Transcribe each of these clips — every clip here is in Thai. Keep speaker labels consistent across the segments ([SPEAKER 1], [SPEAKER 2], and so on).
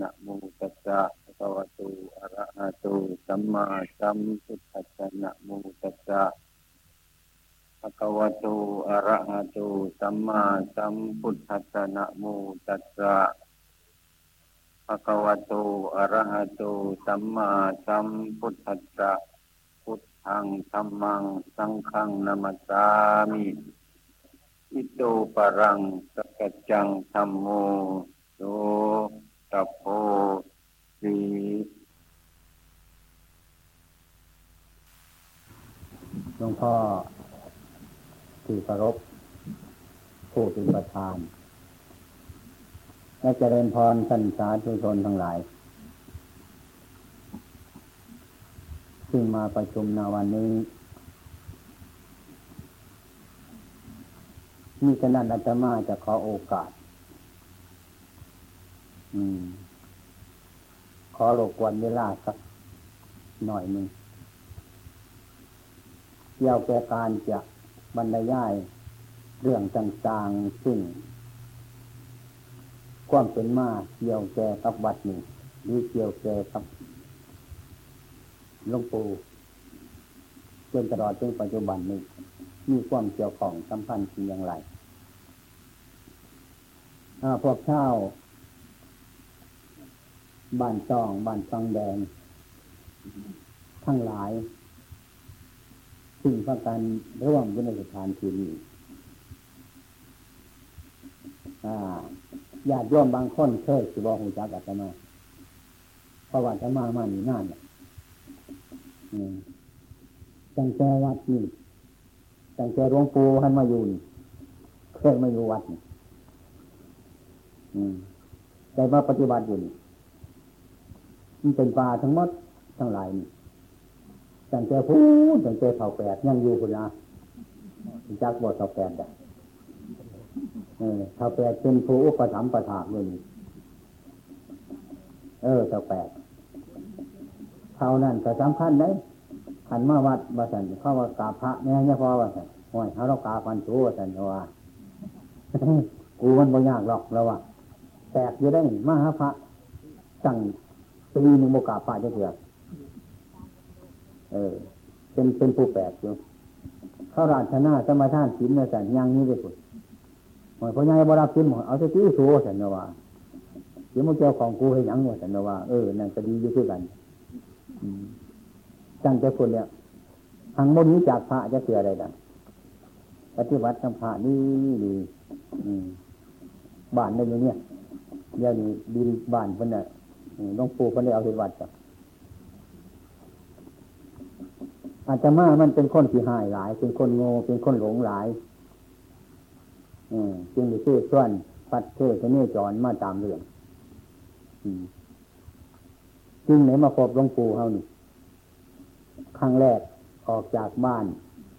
[SPEAKER 1] นะโมตัสสะภะคะวะโตอะระหะโตสัมมาสัมพุทธัสสะนะโมตัสสะภะคะวะโตอะระหะโตสัมมาสัมพุทธัสสะนะโมตัสสะภะคะวะโตอะระหะโตสัมมาสัมพุทธัสสะพุทธังธัมมัง สังฆังนามัสสามิอิโตปะรังสกัจจังธัมโมโส ตโพสี
[SPEAKER 2] หลวงพ่อที่ประรบผู้เป็นประธาน และเจริญพรท่านสาธุชนทั้งหลาย ซึ่งมาประชุมในวันนี้ มีฉะนั้นอาตมาจะขอโอกาส ขอรบกวนเวลาสักหน่อยหนึ่งเกี่ยวกับการจะบรรยาย เรื่องต่างๆ ซึ่งความเป็นมาเกี่ยวแก่กับวัดนี้หรือเกี่ยวแก่กับหลวงปู่จนตลอดจนปัจจุบันนี้ มีความเกี่ยวของสัมพันธ์อย่างไรพวกเช่า บ้านจอง บ้านฟังแดง ทั้งหลาย ซึ่งพากันร่วมยู่ในสถานที่นี้ญาติโยมบางคนเคยสิบอกหูจักอาตมาเพราะว่าจะมามานี่นานจังแจวัดนี่จังแจหลวงปู่ท่านมาอยู่เคยมาอยู่วัดนี่แต่มาปฏิบัติอยู่นี่ มันเป็นป่าทั้งหมดทั้งหลายนี่จังแจพูดจังแจเท่าแปดยังอยู่คุณนะจักบทเท่าแปดได้เออเท่าแปดเป็นผู้อุปถัมภ์ประถากเลยเออเท่าแปดเท่านั้นแต่สำคัญเลยขันมาวัดบาสันเข้ามากราพระแม่เนี่ยพอบาสันโอ้ยเขาเรากาพันชูบาสันว่ากูมันบ่ยากหรอกแล้วว่าแตกอยู่ได้มาหาพระสั่ง ปีหนึ่งโมกาพระจะเถื่อเออ เป็นเป็นผู้แปลกอยู่เข้าราชนาสมาทานศีลเนี่ยสันยังนี้เลยคุณหมายพ่อใหญ่บรับศีลหมดเอาที่สูสันนว่าเดี๋ยวมึงเจ้าของกูให้ยังหมดสันว่าเออนั่นก็ดีอยู่ด้วยกันจังใจคนเนี่ยทางโมนี้จากพระจะเสียอะไรดังปฏิบัติทำพระนี่ดีบ้านในอย่างเนี้ยอย่างนี้ดินบ้านเพิ่นน่ะ น้องปู่เพิ่นได้เอาเหตุวัดจ้ะอาจจะมามันเป็นคนที่หายหลาย เป็นคนโง่เป็นคนหลงหลายอืมจึงได้ชื่อส่วนปัดเทศเนจรมาตามเรื่องจึงไหนมาพบหลวงปู่เฮานี่ครั้งแรกออกจากบ้าน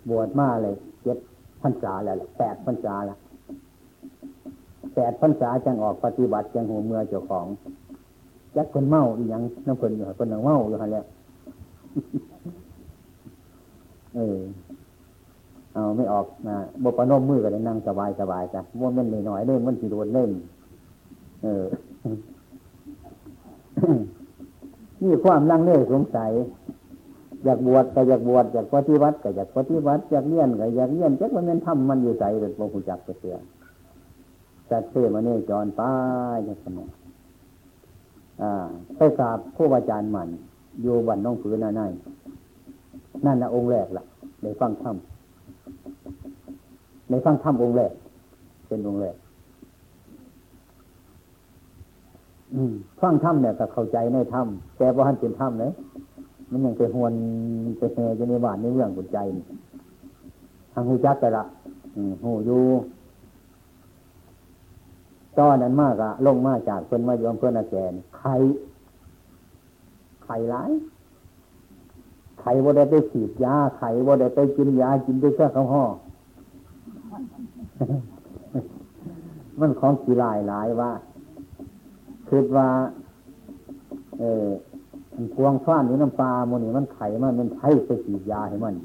[SPEAKER 2] บวชมาเลยเจ็ดพรรษาแล้วแปดพรรษาแล้วแปดพรรษาจังออกปฏิบัติจังหัวเมือเจ้าของ ยักคนเมาอีหยังน้ำคนอยู่คนหนึ่งเมาอยู่ฮะเนี่ยเออเอาไม่ออกนะบปนมมือกันนั่งสบายสบายจ้ะว่ามันหน่อยเล่นมันสีโดนเล่น เออนี่ความลังเลสงสัย อยากบวชก็อยากบวชอยากปฏิบัติก็อยากปฏิบัติอยากเรียนก็อยากเรียนจักมันเป็นทำมันอยู่ใจเป็นพระผู้จักเสียจัดเทมาเนี่ยจรป้ายจังสมอง ไปกราบผู้อาจารย์มันอยู่บันน้องผืนนั่นนั่นนะองค์แรกล่ะในฟังธรรมในฟังธรรมองค์แรก เป็นองค์แรกฟังธรรมเนี่ยก็เข้าใจในธรรมแต่ว่าท่านเป็นธรรมเลยมันยังไปหวนไปแห่อยู่ในบ้านในเมืองหัวใจทางหูจักแต่ละหูอยู่ ตอนนั้นมากอะลงมาจากเพื่อนมายอมเพื่อนอาแกนไข่ไข่ร้ายไข่ว่าได้ไปฉีดยาไข่ว่าได้ไปกินยากินด้วยเครื่องข้าวห่อมันของกีฬายหลายว่าคือว่า เออมันพวงฟ้านอยู่น้ำปลาโมนี่มันไข่มันมันไข่ไปฉีดยาให้มัน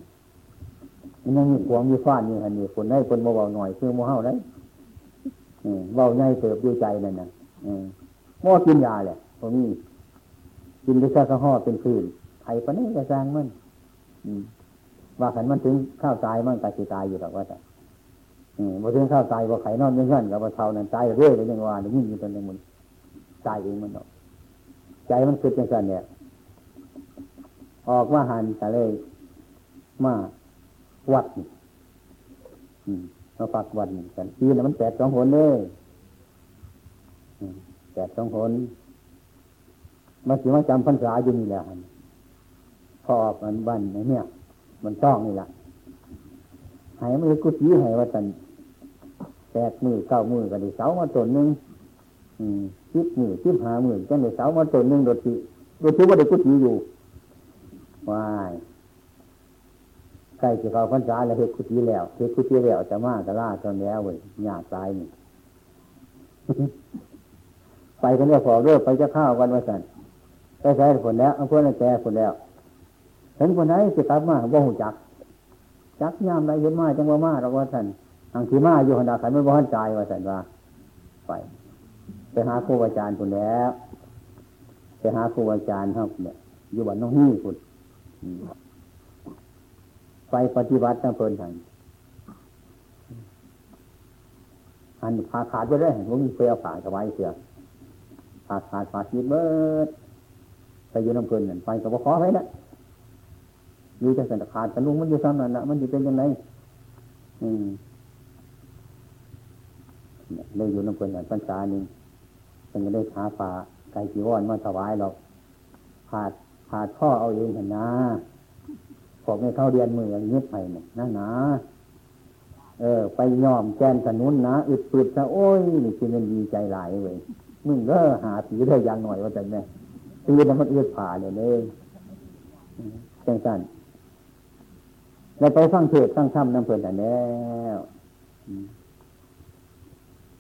[SPEAKER 2] มันยังมีพวงมีฟ้านอยู่หันนี่คนได้คนเบาๆหน่อยคือโมเฮาได้ เบาใหญ่เติบด้วยใจนั่นนะโมกินยาแหละพอมีกินด้วยแค่ข้าวห่อเป็นพื้นไข่ปนนี้จะสร้างมันว่าขันมันถึงข้าวตายมันตายสิตายอยู่หรอกว่าแต่พอถึงข้าวตายพอไข่นอนไม่เงื่อนกับพอเท่านั้นตายเรื่อยเลยยังว่าอย่งนี้อยู่ตอนนี้มันตายเองมันออกใจมันคิดอย่างนั้นเนี่ยออกว่าหันแต่เลยมาวัดมาปักวันกันปีนั้นมันแปดสองคนเลยแปดสองคนมาสิมาจำพรรษาอยู่นี่แหละพอออกมันบ้านเนี่ย มันต้องนี่แหละหายมันกุฏิหายว่าตันแปดมือเก้ามือกันดิเสามาตนหนึ่งชิบมือชิบหามือจังเลยเสามาตนหนึ่งโดดทีโดดทีว่าได้กุฏิอยู่วาย ใกล้จะเข้าพรรษาแล้วเฮ็ดกุฏิแล้วเฮ็ดกุฏิแล้วจะมากระล่าตอนแล้วเว้ยหยาตายนี่ไปกันเนี่ยพอเรื่อไปจะข้าวกันว่าสันไปใช้ผลแล้วเอาพวกนั้นแก่ผลแล้วเห็นคนไหนสิกลับมาบ่หูจัก จักยามไรเห็นมาจังว่ามาเราว่าสันทางที่มาอยู่หันดาขันไม่บ่หันใจว่าสันว่า ไปไปหาครูอาจารย์คนแล้วไปหาครูอาจารย์ครับเนี่ยอยู่บ้านน้องฮี่คุณ ไปปฏิบัติตั้งเพลินทางหันขาขาดไปเลยผมมีเฟือขาสบายเสือขาขาดขาดชีดเบิดไปอยู่น้ำเพลินนั่นไปกับขอไว้นะอยู่จะสันขาดกันลุงมันอยู่ซ้ำนั่นละมันจะเป็นยังไงอืมเลยอยู่น้ำเพลินนั่นพรรษาหนึ่งจึงได้หาป่าไก่จีวรมาถวายหรอกขาดขาดข้อเอาเองเห็นนะ พอกไม่เข้าเรียนมืออย่างนี้ไปเนี่ยนะนะเออ ไปยอมแกนสนุนนะอึดปืดซะโอ้ยนี่คือมันดีใจหลายเว้ยมึงก็หาสีได้ยังหน่อยว่าแต่แม่ตีแล้วมันเอื้อผ่าเลยเลยจังสั้นเราไปฟังเทศฟังธรรมน้ำเพลินแต่แล้ว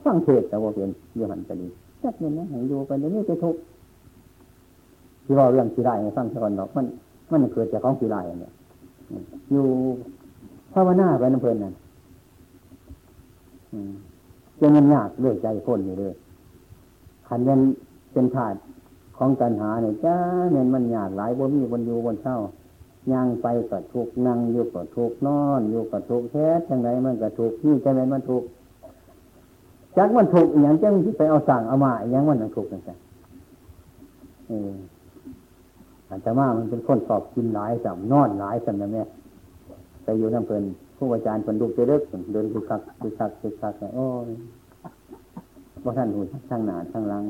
[SPEAKER 2] ฟังเทศแต่ว่าเป็นยี่หันจะดีจักเนี่ยนะให้ดูไปเดี๋ยวนี้จะทุกที่ว่าเรื่องที่ไรฟังก่อนหรอกมัน มันเกิดจากของที่ไรเนี่ย อยู่ภาวนาไปน้ำเพลินนั่นจะเงินยากเรื่อยใจพ้นอยู่เลยขันยันเป็นถาดของตัณหาเนี่ยจ้าเนี่ยมันยากหลายบนมีบนอยู่บนเช่าย่างไปก็ทุกนั่งอยู่ก็ทุกนอนอยู่ก็ทุกแท้ยังไงมันก็ทุกนี่จะเป็นมันทุกจักมันถูกอย่างจังที่ไปเอาสั่งเอามาอย่างมันถูกจังจังเอาจารย์มามันเป็นคนสอบกินหลายสัมนอนหลายสัมนะแม่ไปอยู่น้ำเพลินผู้อาจารย์เป็นลูกเด็กเดินคุกคักคุกคักคุกคักโอ้ยว่าท่านหูทั้งหนาทั้งหลัง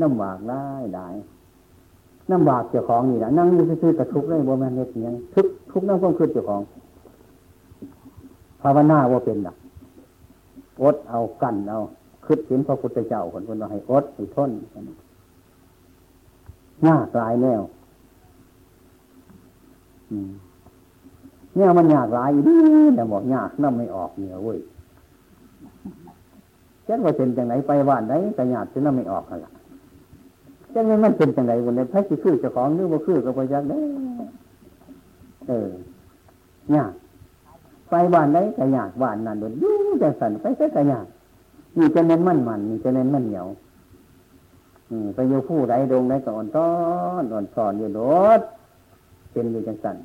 [SPEAKER 2] น้ำบากได้ได้น้ำบากเจ้าของนี่แหละนั่งอยู่ซื่อกระทุกได้บ่แม่นเฮ็ดยังทุกทุกนั่งความคืดเจ้าของภาวนาว่าเป็นดักอดเอากันเอาคืดเห็นพระพุทธเจ้าคนคนเราให้อดให้ทนหน้ากลายแนว เนี่ยมันยากหลายดีแต่บอกยากน้ำไม่ออกเนี่ยเว้ยเช่นว่าเป็นจังไหนไปบ้านไหนแต่ยากจะน้ำไม่ออกอะไรเช่นมันเป็นจังไหนวันนี้พระสิคือเจ้าของนึกว่าคือกับพระยักษ์ได้เออยากไปบ้านไหนแต่ยากบ้านนั่นโดนยุ่งแต่สั่นไปแค่แต่ยากมีจะเน้นมั่นมันมีจะเน้นมั่นเหนียวไปอยู่ผู้ใดดงใดก็อ่อนต้อนอ่อนสอนอยู่โดด เป็นอยู่จังสัน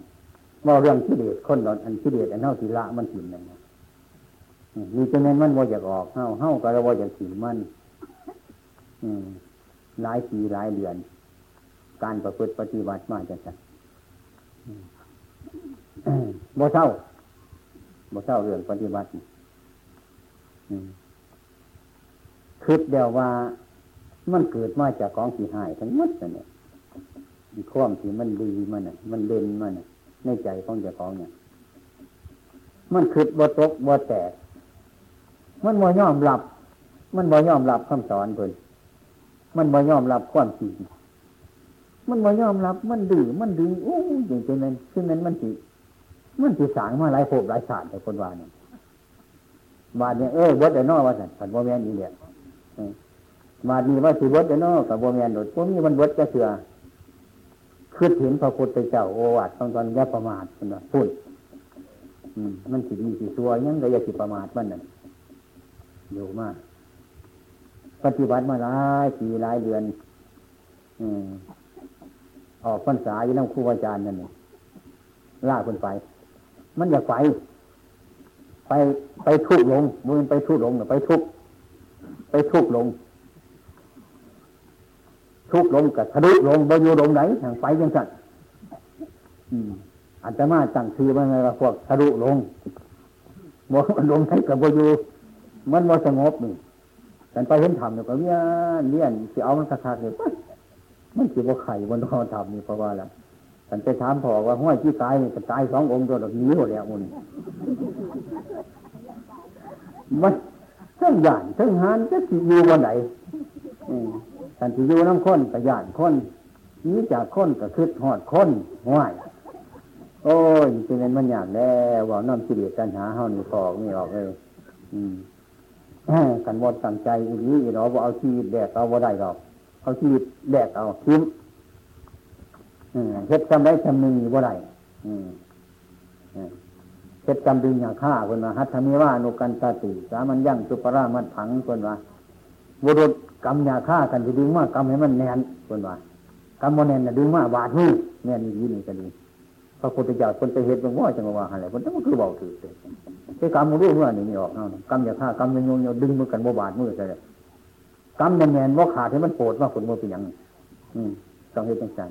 [SPEAKER 2] ว่าเรื่องที่เดชคนหลอนอันที่เดชอันเท่าทีละมันถิ่นนั่นมีจะเน้นมันว่าอยากออกเท่าเท่าก็ว่าอยากถิ่นมันหลายปีหลายเดือน การประพฤติปฏิบัติมาจังสันบ่เท่าบ่เท่าเรื่องปฏิบัติคิดเดียวว่ามันเกิดมาจากของที่หายทั้งหมดเนี่ย มีความที่มันดีมันน่ะ มันเด่นมันน่ะในใจของเจ้าของเนี่ย มันคืดบ่ตกบ่แตก มันบ่ยอมรับ มันบ่ยอมรับคำสอนเพิ่นมันบ่ยอมรับความจริงมันบ่ยอมรับ มันดื้อมันดื้อโอ้ยอย่างเช่นนั้นซึ่งนั้นมันสิมันสิสางมาหลายภพหลายชาติแต่คนว่าเนี่ยบาดเนี่ยเออวัดเดนอว่าสันผันบ่แม่นอีเดียมาดีว่าสิวัดเนากับบ่แมนโดดพวกนี้มันวัดจะเสือ คือเห็นพระพุทธเจ้าโอวัตตอนตอนแยประมาทคนพูดมันสิดีสิตัวยังก็อย่าสิประมาทมันนั่นอยู่มาก ปฏิบัติมาหลายปีหลายเดือนอืออกพรรษาอยู่น้ำครูอาจารย์นั่นล่าคนไป มันอยากไป ไปไปทุกลงมือไปทุกลงไปทุกไปทุกลง ทุกลงกับทะลุลงบอยู่ลงไหนทางไปยังสั่นอันจะมาตั้งชื่อว่าไงว่าพวกทะลุลงบ่ลงไหนกับบอยู่มันบ่สงบนี่แต่ไปเห็นธรรมเนี่ยก็เนียนเนียนสิเอามันคักๆเลยมันสิบ่าไข่บนนอนธรรมนี่เพราะว่าแล้วฉันไปถามพ่อว่าห้อยที่ตายนี่ตายสององค์ตัวดอกนี้หมดแล้วมันมันเส้นหยานเส้นหานจะอยู่วันไหน สันติอยู่น้ำข้นกับหยานข้นนี้จากข้นกับคืดหอดข้นห้วยโอ้ยจริงๆมันอย่างแล้วว่าน้ำสิเดียกันหาเฮานี่ฟอกนี่ออกเลยอืมกันวดตั้งใจอีนี้เราว่าเอาชีวิตแดกเอาบ่าได้หรอกเอาชีวิตแดกเอาทิ้งเฮ็ดจำได้จำหนึ่งบ่ได้เฮ็ดจำดึงอย่างฆ่าคนว่าฮัตมีว่านุกันตาติสามันยั่งสุปรามันผังคนว่าบุรุษ กรรมยาฆ่ากันจะดึงมากกรรมให้มันแน่นคนว่ากรรมมันแน่นนะดึงมากบาดนี่แน่นนี่นี่ก็ดีพระพุทธเจ้าคนไปเฮ็ดบางว่าจังว่าอะไรคนต้องคือเบาถือเลยไอ้กรรมมันรู้เมื่อนี่นี่ออกเนาะกรรมยาฆ่ากรรมโยงโยดึงมือกันบ่บาดมือใช่กรรมแน่นว่าขาดให้มันโปรดว่าผลมันเป็นอย่างอืมต้องเฮ็ดจัง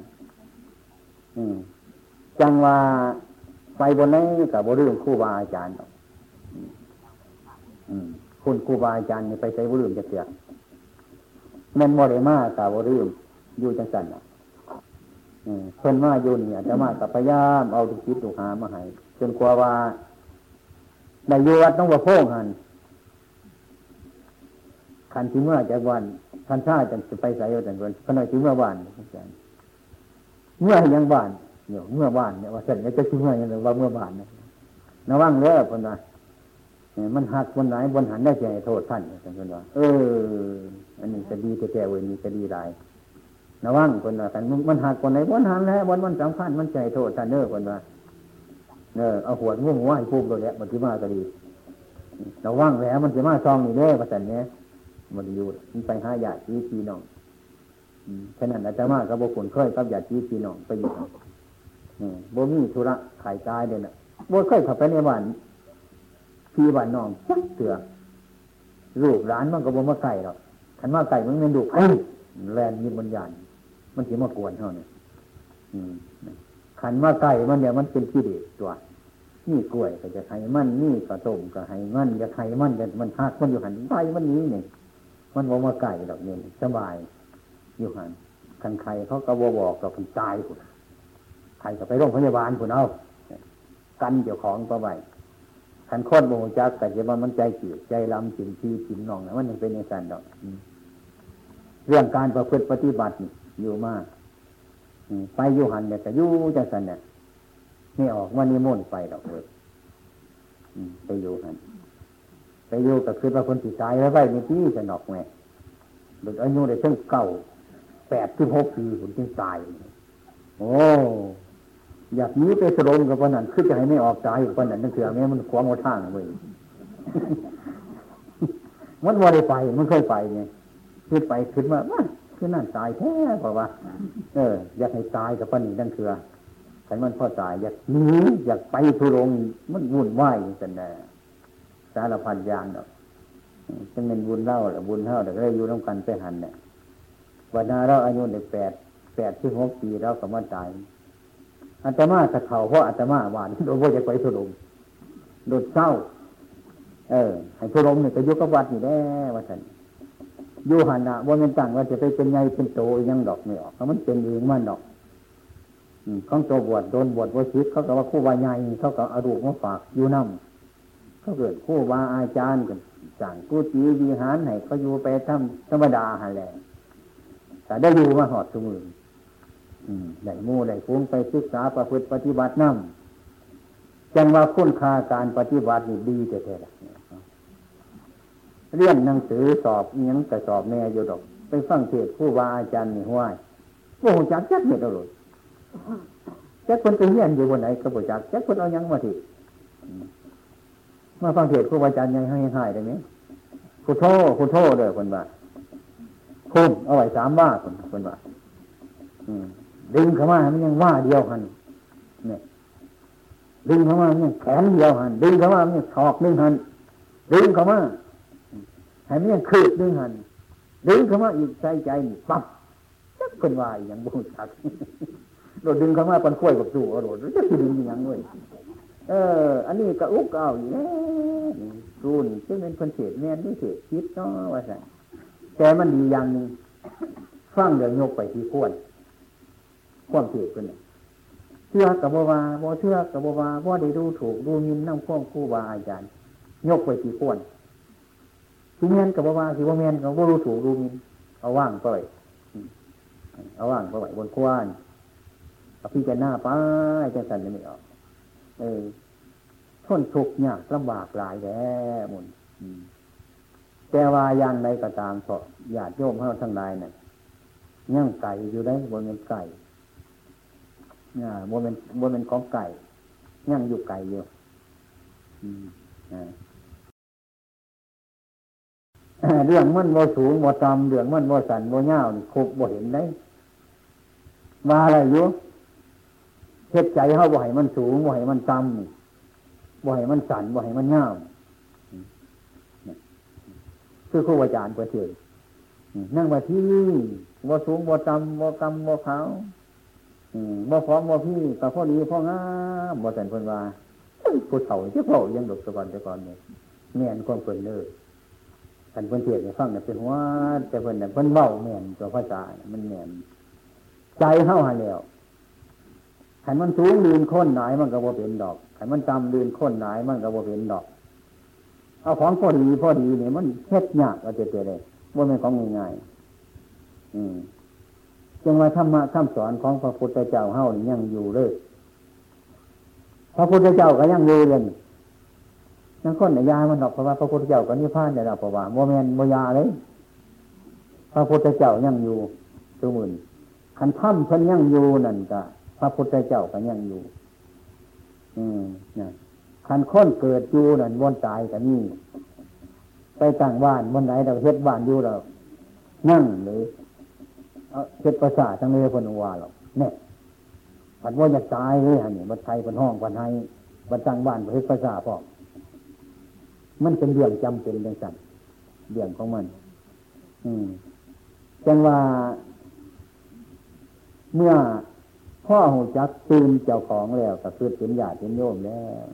[SPEAKER 2] จังว่าไปบนนี้กับบริเวณคู่บาอาจารย์คุณครูบาอาจารย์ไปใช้บริเวณจะเสีย ม่นโมเดมากับบริเวณอยู่จังสันเพิ่นมาอยู่นี่จะมากับพยายามเอาทุกคิดทุกหามาให้จนกลัวว่าในยุวัดต้องว่าโพ่งหันขันที่เมื่อจากวันท่านชาจะไปใส่เอาแต่วันขณะที่เมื่อวันเมื่อยังบานเนี่ยเมื่อบานเนี่ยว่าเสร็จแล้วจะชิมเมื่อยังว่าเมื่อบานนะระวังเล้อคนว่ามันหักบนไหนบนหันได้ใจโทษท่านคนว่าเออ อันนี้จะดีจะแก่เวนี่จะดีไรระวังคนว่าแต่มันหักบนไหนบนหันแล้วบนมันสำคัญมันใจโทษท่านเนอคนว่าเนอเอาหัวง่วงหัวให้พูดตัวเนี้ยมันที่มาก็ดีระวังแล้วมันจะมาซองนี่เด้ประสันเนี้ยมันอยู่มันไปหาญาติพี่น้องฉะนั้นอาจารย์มากับบุคคลเคยกับญาติพี่น้องไปอยู่บ่มีธุระขายกายเด่นอะบ่เคยข้าไปในบ้านพี่บ้านน้องจักเถื่อลูกหลานมันก็บ่มาไก่หรอก ขันมาไก่มันเงินดุไอ้แลนมีบัญญาณมันถือมากวนเท่านี้ขันมาไก่มันเนี่ยมันเป็นที่เด็ดตัวนี่กล้วยก็จะไข่มันนี่กระต้มก็ไข่มันจะไข่มันจะมันหักมันอยู่หันไปมันนี้เนี่ยมันบ่าไก่ดอกเนี่ยสบายอยู่หันคันใครเขาก็บบอกเราคนตายคุณใครก็ไปโรงพยาบาลคุณเอากันเจ้าของก็ไป คันโคตรโมจักแต่จะว่ามันใจจืดใจลำจิมทีจิมนองนะมันยังเป็นอย่างนั้นดอกเรื่องการประพฤติปฏิบัติอยู่มากไปอยู่หันเนี่ยแต่ยู่จังสันเนี่ยไม่ออกวันนี้มุ่นไปดอกเลยไปอยู่หันไปอยู่ก็คือว่าคนติดตายแล้วไปในที่จะนอกแม่เด็กอายุได้เพิ่งเก่าแปดถึงหกปีผมจึงตาย โอ้ อยากนี้ไปสลงกับวันนั้นคือจะให้ไม่ออกตายวันนั้นนั่นคือแม่มันขวางหัวทางเลยมันว่าได้ไป มันเคยไปไงขึ้นไปขึ้นมาว่าคือนั่นตายแท้เพราว่าเออ อยากให้ตายกับปนนี้นั่นคือฉันมันพ่อตาย อยากหนีอยากไปทุรงมันวุ่นวายกันแน่สารพันยางเนาะจะเป็นบุญเล่าหรือบุญเท่าแต่ก็ได้อยู่ร่วมกันไปหันเนี่ยวันนาเราอายุเด็กแปดแปดที่หกปีเราก็มาตาย อาตมาสะเขาเพราะอาตมาหวานโดยว่าจะไปทุรมโดดเศร้า เออให้ทุรมเนี่ยก็ยุกวัดอยู่ได้ว่าสันยูหันนะว่ามันตั้งว่าจะไปเป็นไงเป็นโตยังดอกไม่ออกเพราะมันเป็นเองมันดอกของตัวบวชโดนบวชวชิตเขาก็ว่าคู่วายใหญ่เขาก็เอาดูกมาฝากอยู่น้ำเขาเกิดคู่วาอาจารย์กันสั่งกู้จีวิหารให้เขาอยู่ไปทำธรรมดาหันแหละแต่ได้อยู่มาหอดสมือ ได้มู่ได้ฟุ้งไปศึกษาประพฤติปฏิบัตินั่งจังว่าคุณค่าการปฏิบัตินี่ดีแต่แท้เรียนหนังสือสอบยังแต่สอบแน่อยู่ดอก ไปฟังเทศผู้ว่าอาจารย์นี่ห้วยโอ้โหจักจักเหตุเอาเลยจักคนไปเรียนอยู่บนไหนก็บอกจักจักคนเอายังมาทีมาฟังเทศผู้ว่าอาจารย์ยังให้ให้ได้ไหมคุณโทษคุณโทษเลยคนว่าคุณเอาไว้สามบ้าคนคนว่า ดึงเข้ามามันยังว่าเดียวหันเนี่ยดึงเข้ามามันยังแขนเดียวหันดึงเข้ามามันยังศอกนึงหันดึงเข้ามาให้มันยังคืบนึงหันดึงเข้ามาอีกใจใจปั๊บจักเป็นวายอย่างบุญชักโดดดึงเข้ามาปันคุ้ยกับสู่โดดจะดึงอย่างเว้ยเออ อันนี้ก็อุกเอาอยู่แล้วรูนซึ่งเป็นคนเศษแม่นไม่เศษคิดเนาะว่าไงแต่มันดีอย่างหนึ่งฟังเดี๋ยวยกไปที่ขวน ความเศษเป็นเชื่อกับบัวาบ่เชื่อกับบัวาบ่ได้ดูถูกดูมินน้ำข้อมคู่บาอาจารย์ ยกไปที่ข้วนที่เมียนกับบัวาที่ว่เมียนกับบ่ดูถูกดูมินเอาว่างไปเอาว่างไปบนขวานเอาพี่จะหน้าป้ายจะสั่นไม่ออก เออทนทุกข์ยากลำบากหลายแล้วมุนแต่ว่าอย่างใดก็ตามเพราะญาติโยมเขาทั้งหลายเนี่ยย่างไก่อยู่ได้บนเป็นไก่ เนี่ยบนเป็นบนเป็นของไก่ย่างอยู่ไก่อยู่เรื่องมันโมสูงโมตำเรื่องมันโมสันโมเง่านี่คุกโมเห็นได้มาอะไรอยู่เทศใจเขาบ่ให้มันสูงบ่ให้มันต่ำบ่ให้มันสันบ่ให้มันเง่าคือครูอาจารย์ประเทศนั่งมาที่บ่สูงบ่ต่ำบ่กำบ่ขาว บ่พร้อมบ่พี่กับพ่อดีพ่องามบ่สันคนว่าผู้เฒ่าเจ้าพ่อยังดกตะกอนตะกอนเนี่ยแม่นความเปิ่นเลยท่านเพิ่นเทศให้ฟังเนี่ยเป็นว่าแต่เพิ่นเนี่ยเพิ่นเบ้าแม่นตัวภาษามันแม่นใจเข้าหาแล้วขันมันสูงลืนค้นหนายมันก็บ่เป็นดอกขันมันจำลืนค้นหนายมันก็บ่เป็นดอก เอาของพอดีพอดีเนี่ยมันเฮ็ดยากเอาเจเจเลยว่าเป็นของง่ายๆอืม จึงว่าธรรมะคำสอนของพระพุทธเจ้าเฮายังอยู่เลย พระพุทธเจ้าก็ยังอยู่เลยนั่นคนยามันดอกเพราะว่าพระพุทธเจ้าก็นิพพานได้แล้วเพราะว่าโมเมนโมยาเลย พระพุทธเจ้ายังอยู่ตัวมื่นขันถ้ำเพิ่นยังอยู่นั่นก็พระพุทธเจ้าก็ยังอยู่ อืมนะขันค้นเกิดอยู่นั่นวนตายก็นี่ไปตั้งบ้านบนไหนเราเฮ็ดบ้านอยู่เรานั่งหรือ เฮ็ดประสาททั้งเลยพนว่าหรอกเนี่ยผัดว่าอยากตายเลยฮะเนี่ยบัดไทยเป็นห้องบัดไทยบัดตั้งบ้านเฮ็ดประสาทพอมันเป็นเรื่องจำเป็นเรื่องสั่นเรื่องของมัน อืมจังว่าเมื่อพ่อหูจักตื่นเจ้าของแล้วก็คือเป็นญาติเป็นโยมแล้ว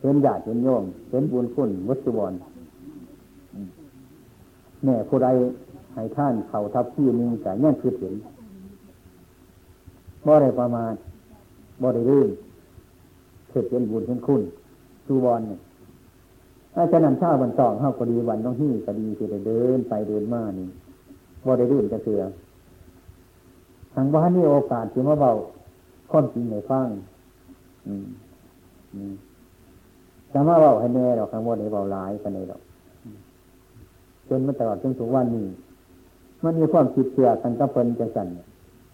[SPEAKER 2] เป็นญาติเป็นโยมเป็นบุญคุณวัตถุบอลแม่ผู้ใด ให้ท่านเข่าทับที่นึงแต่เนี่ยคือเห็นบ่ได้ประมาณบ่ได้รื่นเกิดเป็นบุญเป็นคุณสุบอลเนี่ยถ้าจะนั่นชาวันสองเข้าก็ดีวันต้องที่ก็ดีที่จะเดินไปเดินมานี่บ่ได้รื่นจะเสือทางบ้านนี่โอกาสที่มาเบาข้อมจริงในฟังอืมอืมจะมาเบาให้แน่หรอกคำว่าในเบาหลายกันในหรอกจนมาตลอดจนถึงวันนี้ มันมีความคิดเชื่อกันกับเพิ่นจังสัน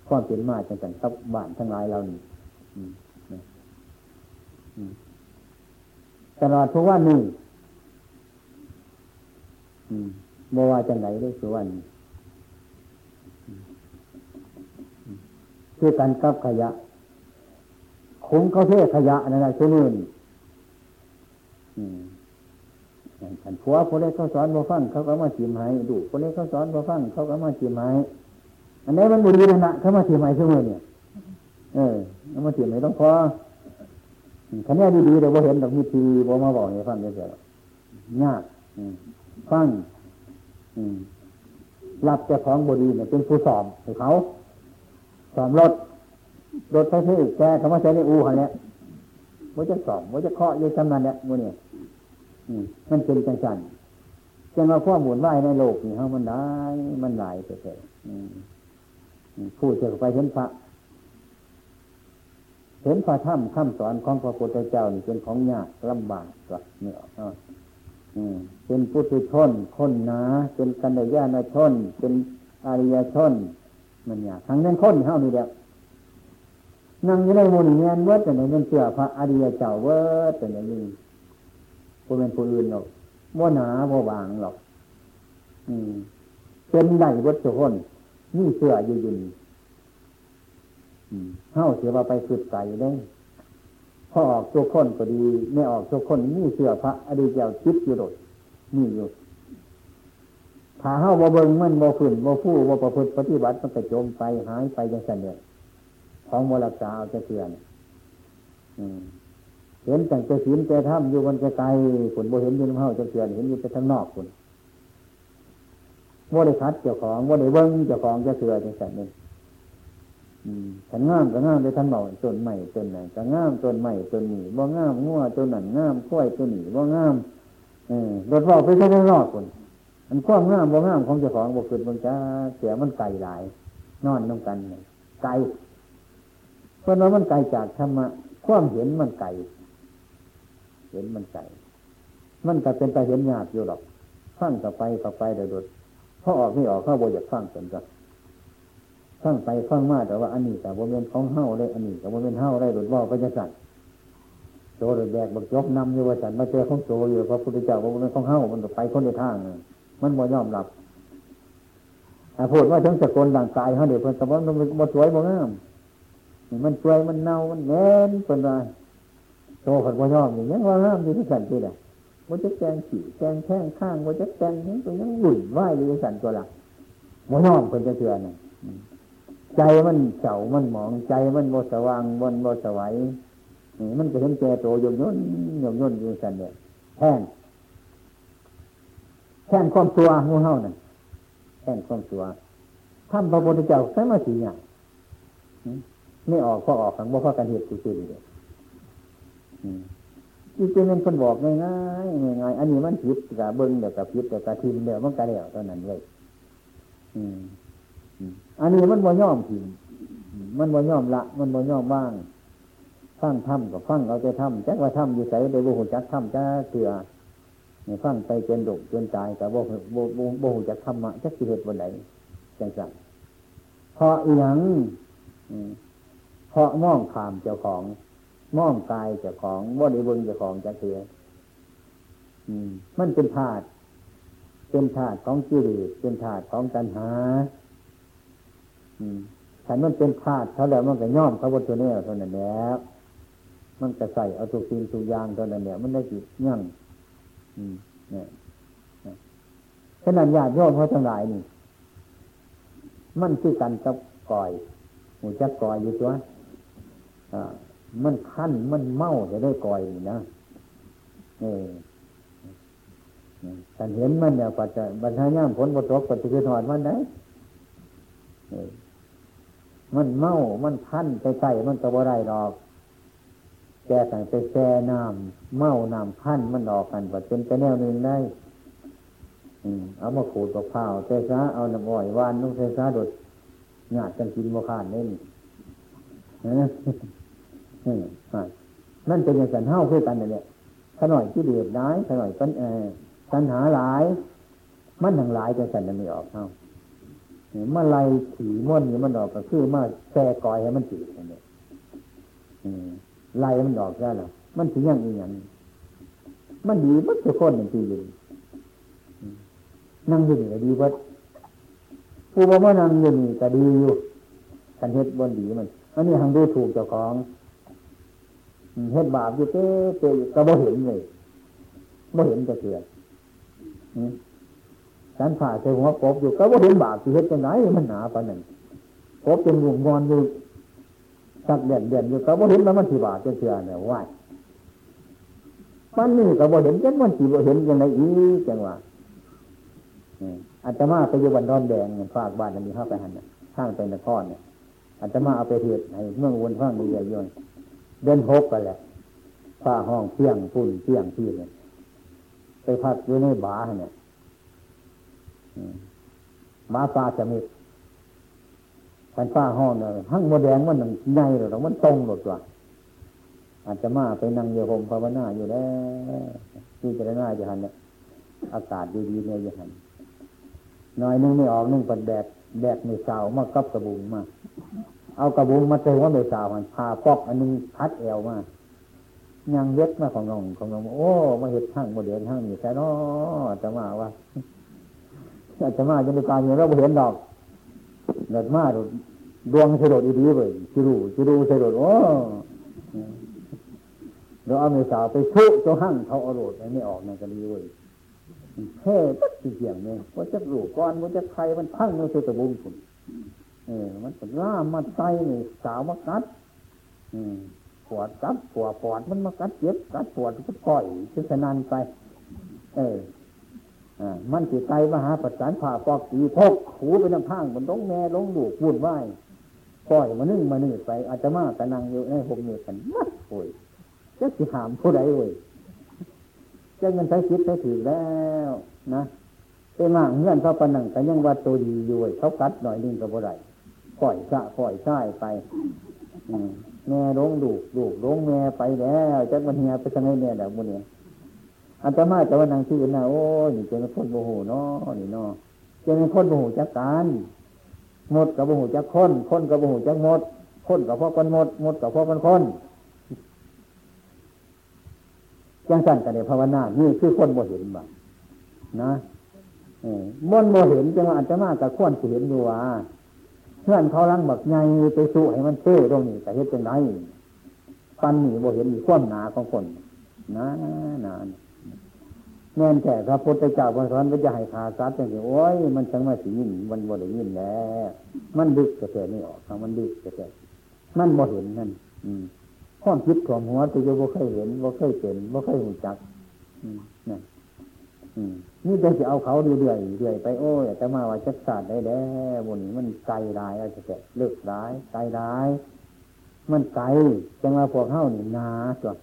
[SPEAKER 2] ความเป็นมาจังสันกับบ้านทั้งหลายเรานี่ตลอดทุกวันนี้บ่ว่าจังไหนได้สุวรรณคือการกับขยะคุ้มเขาเทขยะนั่นะชั่วมื่น ขันผัวคนเล็กเขาสอนบ่ฟังเขาก็มาจีมให้ดูคนเล็กเขาสอนบ่ฟังเขาก็มาจีมให้อันนี้มันบุรีนะเขามาจีมให้ชั่วมื่นเนี่ย เออเขามาจีมให้ต้องพอคันนี้ดีๆแต่ว่าเห็นดอกมีทีบ่มาบอกให้ฟังเฉยๆยากฟังรับเจ้าของบดีเนี่ยเป็นผู้สอบให้เขาสอบรถรถไฟฟ้าแกคำว่าใช้ในอูหันเนี่ยว่าจะสอบว่าจะเคาะยังจำนันเนี่ยมันเนี่ย มันเป็นจังสันจังว่าข้อมูลว่าในโลกนี่เขามันได้มันหลายเฉยๆพูดจะไปเห็นพระเห็นพระถ้ำคำสอนของพระพุทธเจ้านี่เป็นของยากลำบากกเนี่ยเป็นปุถุชนคนหนาเป็นกัญญาณชน เป็นอริยชน มันยากทั้งนั้นคนเท่านี้เดียวนั่งอยู่ในมูลเงียนเวิร์ดแต่ไหนเป็นเสือพระอริยเจ้าเวิร์ดแต่ไหนนี่ ผู้เป็นผู้อื่นหรอกบ่หนาบ่บางหรอก อืมเป็นได้วัตถุคนนี่เสื้ออยู่ยินเฮ้าเสียว่าไปสุดไก่ได้พอออกตัวคนก็ดีไม่ออกตัวคนนี่เสื้อพระอดีตเจ้าคิดอยู่โดดนี่อยู่ถ้าเฮ้าบ่เบิงมันบ่ฝืนบ่ฟู่บ่ประพฤติปฏิบัติมันก็จมไปหายไปยังสันเนี่ยของมรกาเอาจะเตือน เห็นแต่งแต่ศีลแต่ถ้ำอยู่บนไกลๆคนบ่เห็นอยู่ในเฮาจะเตือนเห็นอยู่แต่ทางนอกคนว่าได้คัดเจ้าของว่าได้เบิ้งเจ้าของจะเสือจังสันนี่ฉันง่ามก็งามได้ท่านบอกต้นใหม่ต้นไหนก็งามต้นใหม่ต้นนี้ว่างามงัวต้นนั้นงามข้อยต้นนี้ว่างามเออรถว่าไปใช้ได้รอดคนมันความงามว่างามของเจ้าของบกขึ้นมันจะเสียมันไกลหลาย นอนต้องกันไกลเพราะนั้นมันไกลจากธรรมะความเห็นมันไกล เห็นมันไกลมันก็เป็นไปเห็นยากอยู่หรอกฟังกับไปกับไปเดือดพอออกไม่ออกเข้าบอยากฟังสนใจฟังไปฟังมาแต่ว่าอันนี้แต่ว่าเป็นของเฮ้าได้อันนี้แต่ว่าเป็นเฮ้าได้หลุดว่าก็จะสั่นโตหรือแบกบักยกนำอยู่ว่าสันมาเจอของโตอยู่พระพุทธเจ้าว่าเป็นของเฮ้ามันไปคนในทางมันบ่ยอมรับพูดว่าถึงสกลร่างกายเขาเดี๋ยวเพิ่นสมมติมันบ่สวยบ่งามมันสวยมันเน่ามันแน่นเป็นไร โตผันบ่ยอมอย่างนี้ว่างามอยู่ที่สันติแหละว่าจะแกงขี่แกงแข้งข้างว่าจะแกงนี้ตัวยังหุ่นไหวอยู่สันตัวหลักมันน้อมคนจะเตือนใจมันเฉามันหมองใจมันโมสว่างบนโมสวัยมันจะเห็นแก่ตัวยงย่นยงย่นอยู่สันเนี่ยแท่นแท่นความตัวงูเห่านั่นแท่นความตัวทำพระพุทธเจ้าใช้มาสีอย่างไม่ออกก็ออกขังบ่พอกันเหตุคือๆเลย จริงๆมันคนบอกง่ายง่ายง่ายอันนี้มันผิดกับเบิ้งเดี๋ยวกับผิดเดี๋ยวกับทิมเดี๋ยวมันกระเดี่ยวตอนนั้นเลยอันนี้มันบ่ย่อมทิมมันบ่ย่อมละ มันบ่ย่อมว่างฟังถ้ำกับฟังเอาใจถ้ำจักว่าถ้ำอยู่ใส่โดยบุหุจักถ้ำจะเถื่อเนี่ยฟังไปเจนดุจนตายกับโบโบโบหุจักธรรมะจักสิเหตุวันไหนจังสั่งเพราะอีหยังเพราะมองขามเจ้าของ มองกายเจ้าของว่าในเบิงเจ้าของจะเสียมันเป็นธาตุเป็นธาตุของกิเลสเป็นธาตุของตัณหาฉันมันเป็นธาตุเขาแล้วมันก็ย่อมเขาวัตถุเนี่ยเท่านั้นแล้วมันก็ใส่เอาทุกสิ่งทุกอย่างเท่านั้นเนี่ยมันได้จิตยั่งเนี่ยขนาดญาติโยมเขาทั้งหลายนี่ มันคือกันกับก่อยหูจักก่อยอยู่ตัวอ่า มันขั้นมันเมาจะได้ก่อยนะเออแต่เห็นมันเนี่ยปัจจัยบรรทาย่ามผลบทกปัจจัยถอดมันได้มันเมา มันพันไปใส่มันตะบไรดอก แกแต่งไปแช่น้ำเมาน้ำพันมันออกกันว่าเป็นไปแนวหนึ่งได้เอามาขูดกับข้าวเทซาเอาน้ำอ้อยวานนุ่งเทซาโดดหยาดกันกินโมขานเล่นนั่ นั่นเป็นอย่างสันเฮ้าคือกันเนี่ยขน่อยที่เดือดร้ายขน่อยปัญปัญหาหลาย มันทั้งหลายจะสันจะไม่ออกเฮ้าเมื่อไรขี่ม้วนนี่มันออกก็คือมาแช่กอยให้มันจีดเนี่ยไล่มันออกได้หรอมันถึงอย่างอีอย่างมันดีมันจะคนหนึ่งทีอยู่นั่งอยู่นี่ก็ดีวัดผู้บอกว่านั่งอยู่นี่ก็ดีอยู่กันเฮ็ดบนดีมันอันนี้ทางดูถูกเจ้าของ เฮ็ดบาปอยู่เต้เต้ก็บ่เห็นเลยบ่เห็นจะเกิดฉันผ่าใส่หัวกบอยู่ก็บ่เห็นบาปที่เฮ็ดจังไหนมันหนาปานนั้นกบเป็นวงงอนอยู่สักเด่นเด่นอยู่ก็บ่เห็นแล้วมันสิบาปจะเชื่อเนี่ยว่ามันนี่ก็บ่เห็นจังมันสิบ่เห็นยังไงอีจังว่าอาตมาไปอยู่บันดอนแดงฝากบ้านอันนี้เข้าไปหันข้างเป็นนครเนี่ยอาตมาเอาไปเทศให้เมืองวนข้างมีใหญ่ย่น เดินหกกันแหละฝ้าห้องเที่ยงปุ่นเที่ยงที่เลยไปพักอยู่ในบาเนี่ยบาฟ้าจะมีพันฝ้าห้องเนี่ยห้างโมแดงมันหนังใหญ่หรือมันตรงหมดว่ะอาจจะมาไปนั่งโยมภาวนาอยู่แล้วที่จะได้น่าจะหันเนี่ยอากาศดีๆเนี่ยจะหันน้อยนึงไม่ออกนึงปัดแดดแดดไม่สาวมากับกระบุงมาก เอากระบุงมาเจอว่าไม่สาวมันพาปอกอันนึงพัดแอวมายังเย็ดมาของน้องของน้องโอ้มาเห็ดทั้งโมเดลทั้งนี่แค่นอจะมาว่าจะมาจะไปการอย่างเราเห็นดอกเดินมาดวงสะดดดีเลยจิรูจิรูสะดดโอ้เราเอาเมสาวไปชุเจ้าหั่งเขาเอาโรดไม่ออกในกะดีเว้ยแค่ปัดเสียงเนี่ยว่าจะรูก้อนว่าจะใครมันพังในตัวตะบุญคุณ เออ มันจะล่ามาใส่เนี่สาวมากัด อืมปวดกัดปวดปวดมันมากัดเจ็บกัดปวดก็ปล่อยคือสนานไป เอออ่ามันสิไตมหาปัจจันผ่าปอกสีพกหูไปน้ำข้างมันต้องแม่ลงดูกวุ่นวายปล่อยมานึ่งมานึ่งไปอาจจะมากระนังอยู่ในหกเนือกันมัดโอยจะสิหามผู้ใดเว้ยจะเงินใช้คิดใช้ถือแล้วนะไปมากเงื่อนเขาปนังแต่ยังว่าตัวดีอยู่เขากัดหน่อยนึงกับบ่ได้ ล่อยสะปล่อยใช่ไปแม่ลงดูดูลงแม่ไปแล้วจักมันเฮียไปทางไหนเนี่ยเดี๋ยวมันเนี่ยอันตมาแต่ว่านางชื่อนะโอ้ยนี่เป็นคนโมโหเนาะนี่เนาะเป็นคนโมโหจักการหมดกับโมโหจักคนคนกับโมโหจักหมดคนกับพ่อคนหมดหมดกับพ่อคนคนจังสั่นกันเดี๋ยภาวนานี่คือคนโมเห็นบ้างนะมนโมเห็นจังว่าอันตมากับคนสิเห็นอยู่ว่า เพื่อนเขาลังแบบไงไปสู้ให้มันเท่ตรงนี้แต่เห็นจังไรปันนี่โมเห็นมีความหนาของคนนะนานแน่นแต่พระพุทธเจ้าพระสอนก็จะให้ขาซัดอย่างนี้โอ้ยมันจังมาสียินมันบ่ได้ยินแล้วมันดึกกระเตไม่ออกมันดึกกระเตมันบ่เห็นนั่นอืมความคิดของหัวตัวโยบ่เคยเห็นบ่เคยเป็นบ่เคยหูจักอืม นั่นนี่จะเอาเขาเรื่อยๆเรื่อยไปโอ้ยแต่มาว่าจักศาสตร์ได้แล้วบนนี้มันไกลร้ายอาจจะเลิกร้ายไกลร้าย มันไกลจังว่าพวกเข้านี่นาส่วน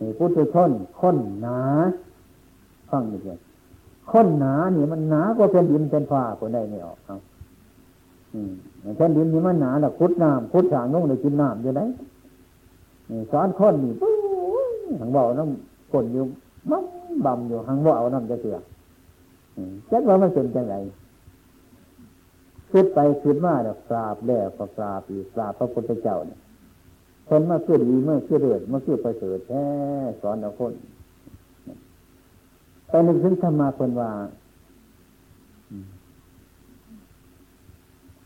[SPEAKER 2] นี่พุทธชนค้นหนาฟังดีเลยค้นหนาเนี่ยมันหนากว่าเป็นดินเป็นฟ้าคนได้ไม่ออกครับอืมแผ่นดินนี่มันหนาล้วคุดน้ำคุดสางนุ่งเลยกินน้ำอยู่ไหนสอนค้นนี่ปุ๊บทางบ่อน้ำคนอยู่มั่ บำอยู่ทางบ่าเอาน้ำจะเสือจักว่ามันเป็นจังไรคิดไปคิดมาเดี๋ยกราบแล้วก็กราบอีกกราบพระพุทธเจ้าเนี่ยคนมาคือดีเมื่อคือเดือดเมื่อคือประเสริฐแท้สอนเราคนไปนึกถึงธรรมาคนว่า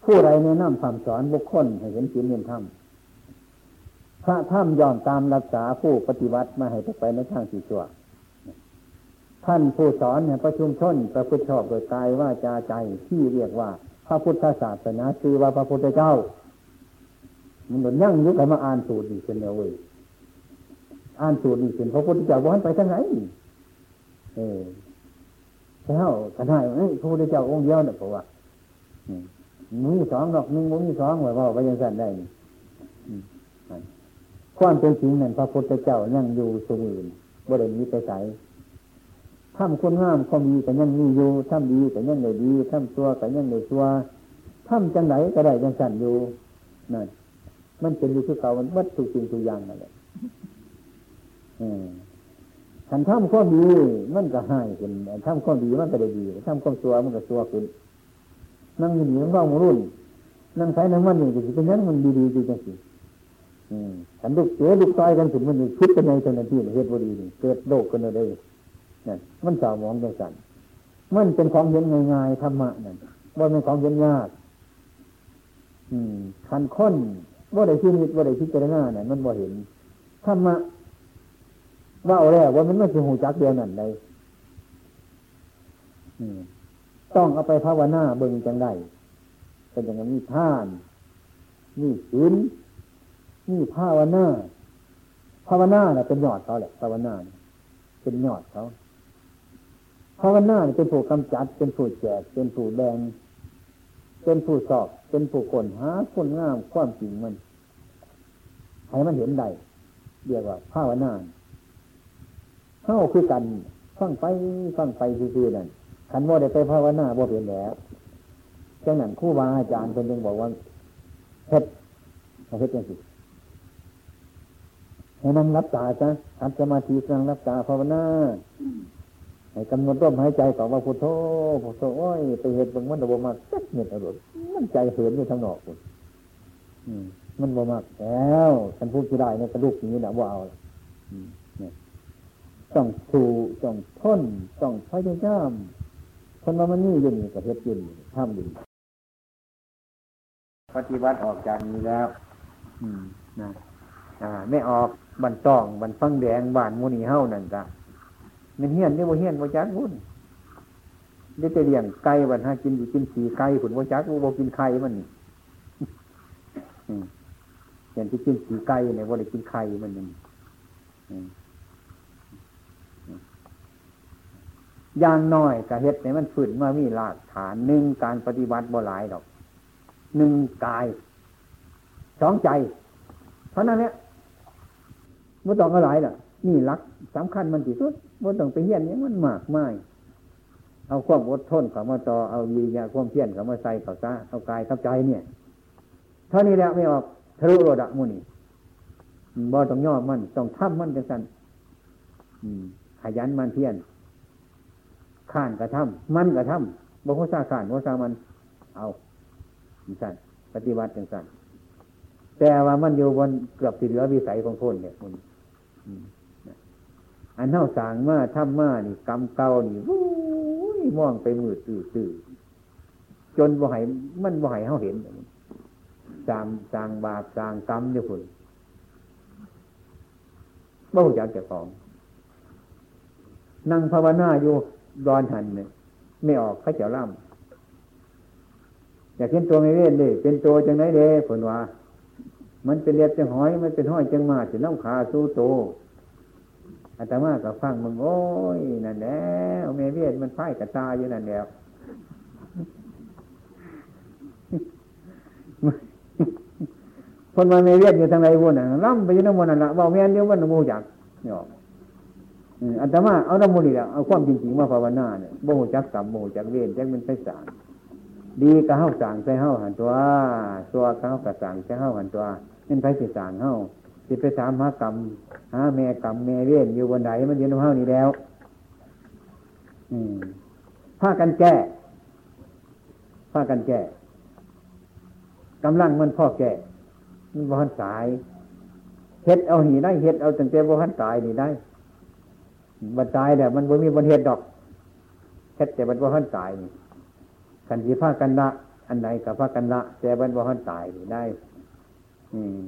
[SPEAKER 2] ผู้ใดแนะนำคำสอนบุคคลให้เห็นจิตเห็นธรรมพระธรรมยอมตามรักษาผู้ปฏิบัติมาให้ไปในทางสี่ชั่ว ท่านผู้สอนเนี่ยประชุมชนประพฤติชอบโดยกายว่าจาใจที่เรียกว่า พระพุทธศาสนาคือว่าพระพุทธเจ้า มันเหมือนยั่งยุคไหมาอ่านสูตรดีเป็นเดียวเว้ยอ่านสูตรนี่เป็นพระพุทธเจ้าวันไปทางไหนเออแล้วกันได้เอ้ยพระพุทธเจ้าองค์เดียวเนี่ยเพราะว่ามีสองดอกหนึ่งมีสองไว้ว่าไปยังสั่นได้ความเป็นจริงนั่นพระพุทธเจ้ายั่งอยู่สมืนบริเวณไปใส ทำคุณงามความดีแต่ยังมีอยู่ทำดีแต่ยังได้ดีทำตัวแต่ยังได้ตัวทำจังไหนก็ได้จังสั่นอยู่นั่นมันเป็นอยู่ที่เก่ามันวัดทุกสิ่งทุกอย่างนั่นแหละขันทำความดีมันก็หายขึ้นทำความดีมันก็ได้ดีทำความตัวมันก็ตัวขึ้นนั่งอยู่นี่มันว่างรุ่นนั่งใช้นั่งมันนี่ก็สิเป็นนั้นมันดีๆจริงจริงขันลูกเสือลูกซอยกันถึงมันคิดกันในทันทีเหตุบดีเกิดโลกกันเลย นั่นมันสาวมองจังสันมันเป็นของเห็นง่ายๆธรรมะนั่นว่าเป็นของเห็นยากอืมขันค้นว่าได้ที่นิดว่าได้พิจารณาเนี่ยมันบ่เห็นธรรมะว่าเอาแล้วว่ามันไม่ใช่หูจักเดียวนั่นเลยต้องเอาไปภาวนาเบิ่งจังได้เป็นอย่างนี้ท่านนี่ศีลนี่ภาวนาภาวนาเนี่ยเป็นยอดเขาแหละภาวนาเป็นยอดเขา ภาวนาเป็นผู้กำจัด เป็นผู้แจก เป็นผู้แดง เป็นผู้สอบ เป็นผู้คนหาคนงามความจริงมันให้มันเห็นได้เรียกว่าภาวนาเข้าคือกันฟังไปฟังไปคือๆนั่นขันว่าได้ไปภาวนาบ่เป็นแล้วจังนั้นคู่บาอาจารย์คนหนึ่งบอกว่าเฮ็ดเฮ็ดยังสิให้นั่งรับตาจ้ะทำสมาธินั่งรับตาภาวนา ให้กำหนดร่มหายใจก่อว่าพุทโธพุทโธโอ้ยไปเห็นบางมันบ่มากสักเม็ดอารมณ์มันใจเหินอยู่ทางนอกคุณมันบ่มากแล้วฉันพูดที่ได้เนี่ยกระดูกนี้นะว่าเอาต้องสู้ต้องทนต้องพยายามคนมามันนี่ยืนกับเฮ็ดยืนทำดีปฏิบัติออกจากนี้แล้ว อืมนะอ่า ไม่ออกบันต้องบันฟังแดงบานมูนีเฮ้านั่นจ้ะ มันเฮี้ยนนี่ว่าเฮี้ยนว่าจักบุญได้แต่เลี้ยงไก่วันห้ากินอยู่กินสีไก่ผุนว่าจักว่ากินไข่มันนี่อย่างที่กินสีไก่เนี่ยว่าได้กินไข่มันนี่อย่างน้อยกะเฮ็ดในมันฝืนมามีหลักฐานหนึ่งการปฏิบัติบ่หลายดอกหนึ่งกายสองใจเพราะนั้นเนี่ยไม่ต้องอะไรล่ะ นี่รักสำคัญมันที่สุด ไม่ต้องไปเฮียนนี้มันมากไม่เอาความอดทนเข้ามาต่อเอาวิญญาความเพียรเข้ามาใส่เข้าซะเอากายเข้าใจเนี่ยเท่านี้แล้วไม่ออกทะลุโรดะมุนีบ่ต้องย่อมันต้องทำมันจังสันขยันมันเพียรข้านกระทำมันกระทำบ่โคซาข้านโคซามัน เอาจังสันปฏิบัติจังสันแต่ว่ามันอยู่บนเกือบสิเหลือวิสัยของคนเนี่ยมัน อันเท่าสางมาทำมานี่กำเก่านี่วู้ยมองไปมือตื่อตื่อจนบ่หายมันบ่หายเขาเห็นสางสางบาปสางกรรมเนี่ยคุณบ่หูจักเจ้าของนั่งภาวนาอยู่ดอนหันเนี่ยไม่ออกข้าเจ้าล่ำอยากเห็นตัวไม่เว้นเลยเป็นตัวจังไหนเด้ผลว่า มันเป็นเลียดจังหอย มันเป็นห้อยจังมาจะน้ำขาสู้โต อาตมากับฟังมึงโอ้ยนั่นแหละเมเวียนมันไพ่กับตาอยู่นั่นแหล้วคนมาเมเวียนอยู่ทางไหนวุ่นอะล่ำไปอยู่น้ำมันนั่นละว่าแม่นเดียวมันมูจักเนี่ยอัตมาเอาน้ำมูนี่แหละเอาความจริงๆมาภาวนาเนี่ยโมจักกรรมโมจักเวียนจักมันไปสางดีก็เฮาสางใส่เฮาหันตัวตัวเขากับสางใส่เฮาหันตัวเป็นไปสิสางเฮา สิไปถามหากรรมหาแม่กรรมแม่เวียนอยู่บนไหนมันยืนเฮานี่แล้ว อืมผ้ากันแก้ผ้ากันแก้กำลังมันพ่อแก่มันบ่หันสายเฮ็ดเอาหีได้เฮ็ดเอาตั้งแต่บ่หันตายนี่ได้บันตายเนี่ยมันบ่มีบนเฮ็ดดอกเฮ็ดแต่บันบ่หันตายนี่ขันสีผ้ากันละอันไหนกับผ้ากันละแต่บันบ่หันตายนี่ได้ อืม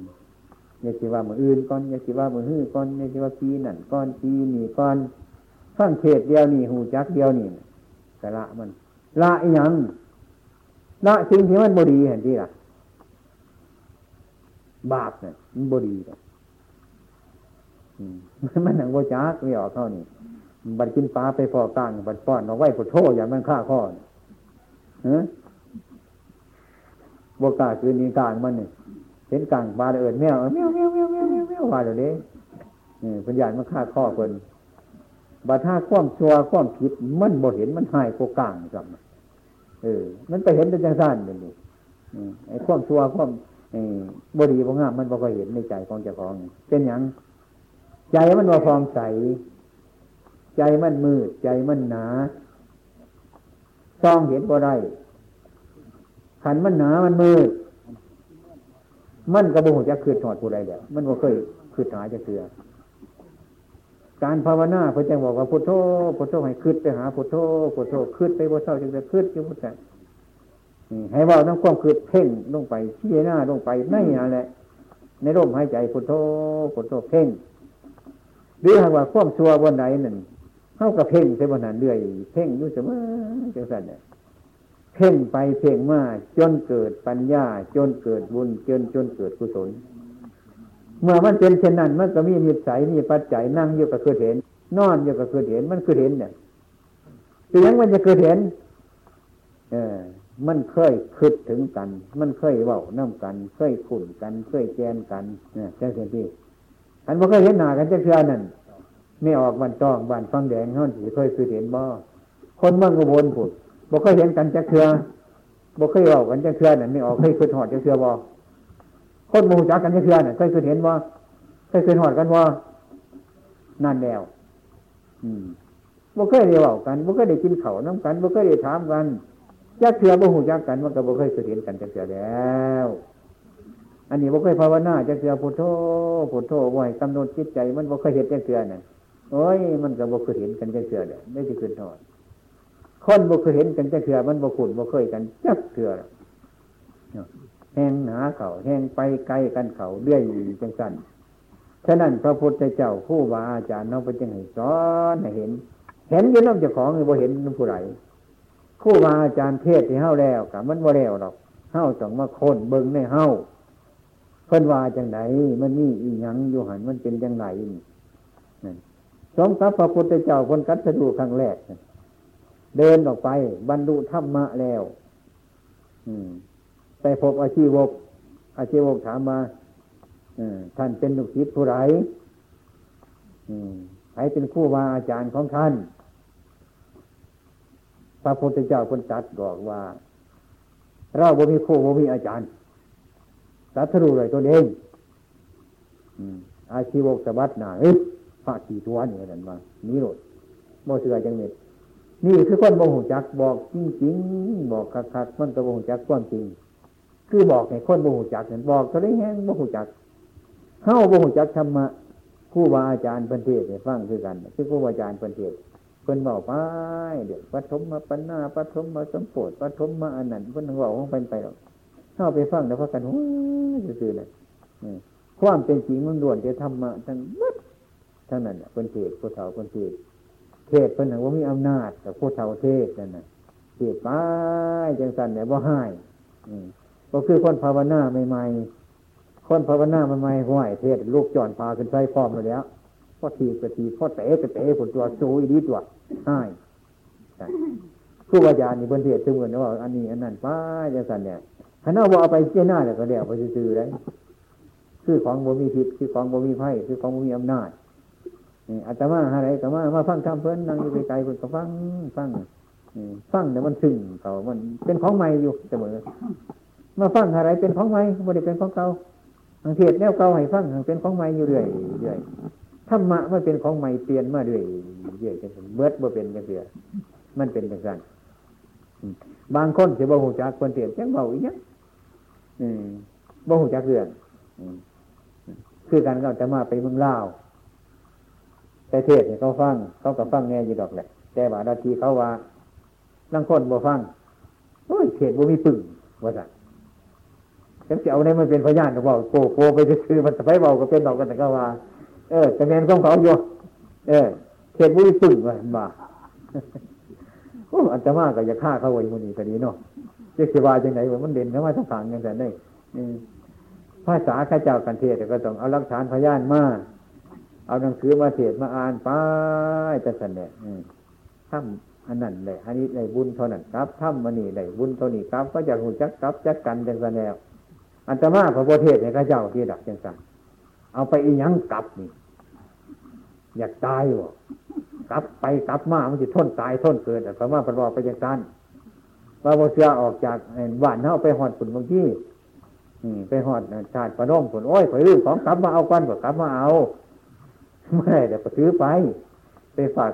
[SPEAKER 2] อย่าสิว่ามืออื่นก่อนอย่าสิว่ามือหื้อก่อนอย่าสิว่าปีนั่นก่อนปีนี่ก่อนฟังเทศเดียวนี่หูจักเดียวนี่แต่ละมัน ละอีหยังละสิ่งที่มันบดีเห็นที่ล่ะ บาปเนี่ยมันบดีมันหนังโวจักไม่ออกเท่านี้บัดกินปลาไปพอกลางบัดป้อนเอาไว้ปวดโทษอย่างมันฆ่าข้อเฮ้ยบกาคือนีกลางมันเนี่ย เห็นกลางปลาเอิญแมวแมวแมวแมวแมวแมวแมวว่าเดี๋ยวนี้ปัญญามันฆ่าข้อคนบัดถ้าคว่ำชัวคว่ำผิดมันบ่เห็นมันหายโกกลางกับเออ มันไปเห็นเป็นจังสั้นเป็นดิไอ้คว่ำชัวคว่ำบดีพงงามมันบ่ก็เห็นในใจของเจ้าของ เป็นอย่างใจมันว่ฟองใส ใจมันมืด ใจมันหนาซองเห็นบ่ได้ขันมันหนามันมืด มันกระบุจะคืดถอดผู้ใดเดียวมันบ่เคยคืดหาจะเกลือการภาวนาพระเจ้าบอกว่าพุทโธพุทโธให้คืดไปหาพุทโธพุทโธคืดไปบ่เศร้าจึงจะคืดอยู่พุทธะให้ว่าน้ำความคืดเพ่งลงไปชี้หน้าลงไปในอะไรในร่มหายใจพุทโธพุทโธเพ่งหรือหากว่าความชัวบนไหนนั่นเข้ากับเพ่งใช่บนนั้นเรื่อย เพ่งอยู่เสมอจังสันเนี่ย เพ่งไปเพ่งมาจนเกิดปัญญา จนเกิดบุญจนจนเกิดกุศล เมื่อมันเป็นเช่นนั้น มันก็มีนิสัยมีปัจจัยนั่งอยู่กับคือเห็น นอนอยู่กับคือเห็นมันคือเห็นเนี่ยเสียงมันจะคือเห็น เออมันเคยคิดถึงกัน มันเคยเว้าน้ากัน เคยขุ่นกัน เคยแกนกันเนี่ยใช่ไหมพี่อันบ่เคยเห็นหน้ากันจะเชื่อนั่นไม่ออกบันต้องบันฟังแดงเท่าที่เคยคือเห็นบ่คนมั่งกบวนผุด บ่เคยเห็นกันจะเชื่อบ่เคยออกกันจะเชื่อนั่นไม่ออกเคยคือหอดจะเชื่อบ่คนมูจักกันจะเชื่อนั่นเคยคือเห็นบ่าเคยคือหอดกันบ่นั่นแล้ว อืมบ่เคยเรียกกันบ่เคยได้กินเข่าน้ำกันบ่เคยได้ถามกันจะเชื่อบ่หูจักกันมันก็บ่เคยคือเห็นกันจะเชื่อแล้ว อันนี้บ่เคยภาวนาจะเสือพุทโธพุทโธบ่ให้กำหนดจิตใจ มันบ่เคยเห็นจะเสือน่ะโอ้ยมันก็บ่เคยเห็นกันจะเสือเลยไม่ได้ขึ้นทอด คนบ่เคยเห็นกันจะเสือมันบ่ขุนบ่เคยกันจักเสือแห้งหนาเขาแห้งไปไกลกันเขาเรื่อยจังสันฉะนั้นพระพุทธเจ้าผู้วาอาจารย์น้องไปจังให้สอนให้เห็น เห็นอยืนน้ำเจ้าของหรือบ่เห็นน้ำผู้ใดคู่วาอาจารย์เทศที่เฮ้าแล้วกับมันบ่แล้วหรอกเฮ้าต้องมาคนเบิ่งในเฮ้าเพิ่นว่าจังไหนมันนี่อีหยังอยู่หันมันเป็นจังไหนนั่นสมกับพระพุทธเจ้าคนกัตสดูครั้งแรก เดินออกไป บรรลุธรรมะแล้วไปพบอาชีวก อาชีวกถามมาท่านเป็นลูกศิษย์ผู้ไรใครเป็นคู่วาอาจารย์ของท่าน พระพุทธเจ้าคนตัดบอกว่า เราบ่มีคู่บ่มีอาจารย์สัตรู้เลยตัวเองอาชีวกสบัดหนาเฮ้ยพระขี่ตัวนี่นั่นมานี่โหลดโมเสือจังเน็ต นี่คือคนบ่หูจักบอกจริงๆบอกคักๆมันก็บ่หูจักความจริง คือบอกให้คนบ่หูจักเห็นบอกก็ได้แห้งบ่หูจักเข้าบ่หูจักธรรมะครูบาอาจารย์พันเทศฟังคือกันคือครูบาอาจารย์พันเทศเพิ่นบอกไปเดี๋ยวปฐมมาปัญนาปฐมมาสมโพธิปฐมมาอันนั้นเพิ่นบอกของเพิ่นไปหรอกเข้าไปฟังแล้วพักกันโอ้ยซื่อเลยความเป็นจริงมันล้วนจะธรรมะทั้งหมดทั้งนั้นเพิ่นเทศผู้เฒ่าเพิ่นเทศ เทศเพิ่นหนังว่ามีอำนาจแต่ผู้เฒ่าเทศนั่นน่ะเทศไปจังสันเนี่ยว่าให้ก็คือคนภาวนาใหม่ๆคนภาวนาใหม่ๆห้วยเทศลูกจอนพาขึ้นใช้พร้อมมาแล้วพ่อทีกระทีพ่อเตะกระเตะผลตัวสูอีดีตัวให้ผู้วายานี่บนเทศถึงเหมือนว่าอันนี้อันนั้นป้าจังสันเนี่ยถ้าเอาว่าเอาไปเจ้าหน้าเนี่ยก็เดี๋ยวไปซื้อเลยคือของบ่มีผิดคือของบ่มีไพ่คือของบ่มีอำนาจ อาตมาอะไรอาตมามาฟังทำเพิ่นนั่งอยู่ไกลๆเพิ่นก็ฟังฟังฟังเนี่มันซึ้งเขามันเป็นของใหม่อยู่เสมอมาฟังอะไรเป็นของใหม่บ่ได้เป็นของเก่าอังเทศแนวเก่าให้ฟังเป็นของใหม่อยู่เรื่อยเรื่อยธรรมะมันเป็นของใหม่เปลี่ยนมาเรื่อยเรื่อยจนเบิดบ่เป็นจังเสียมันเป็นจังซั่นบางคนจะบ่หูจักคนเทศจังเบาอีกยังบ่หูจักเรื่องคือการก็จะมาไปเมืองลาว แต่เทศเนี่ยเขาฟังเขาก็ฟังแง่ยี่ดอกแหละ แต่ว่านาทีเขาว่านั่งคนบ่ฟังโอ้ยเทศบ่มีปึ่งว่าสั่งฉันจะเอาในมันเป็นพยานบอกโกโกไปซื้อมันไปเบาก็เป็นดอกกันแต่ก็ว่า เออแต่แมนของเขาอยู่เออเทศบ่มีปึ่งว่าบ่าโอ้อันจะมากก็จะฆ่าเขาไว้มันนี่ก็ดีเนาะเจ้าสิวาจังไหนว่ามันเด่นเข้ามาทั้งทางย่างแต่ได้ภาษาข้าเจ้ากันเทศก็ต้องเอาหลักฐานพยานมา เอาหนังสือมาเทศมาอ่านไปจะเสนอทำอันนั้นเลยอันนี้ในบุญเท่านั้นครับทำมันนี่ในบุญเท่านี้ครับ ก็จะหูจักครับจักกันจังสนวอันตมาพระโพธิในข้าเจ้าที่ดักจังสันเอาไปอีหยังกลับนี่ อยากตายวะกลับไปกลับมามันจะทนตายทนเกินแต่พระมาพระบอกไปจังสันว่าโมเสือออกจากบ้านเ่าไปหอดฝุ่นบางที่ไปหอดชาติประนมผลโอ้ยข่อยลืมของกลับมาเอากันก็กลับมาเอา ไม่ได้แต่ก็ซื้อไป ไปฝาก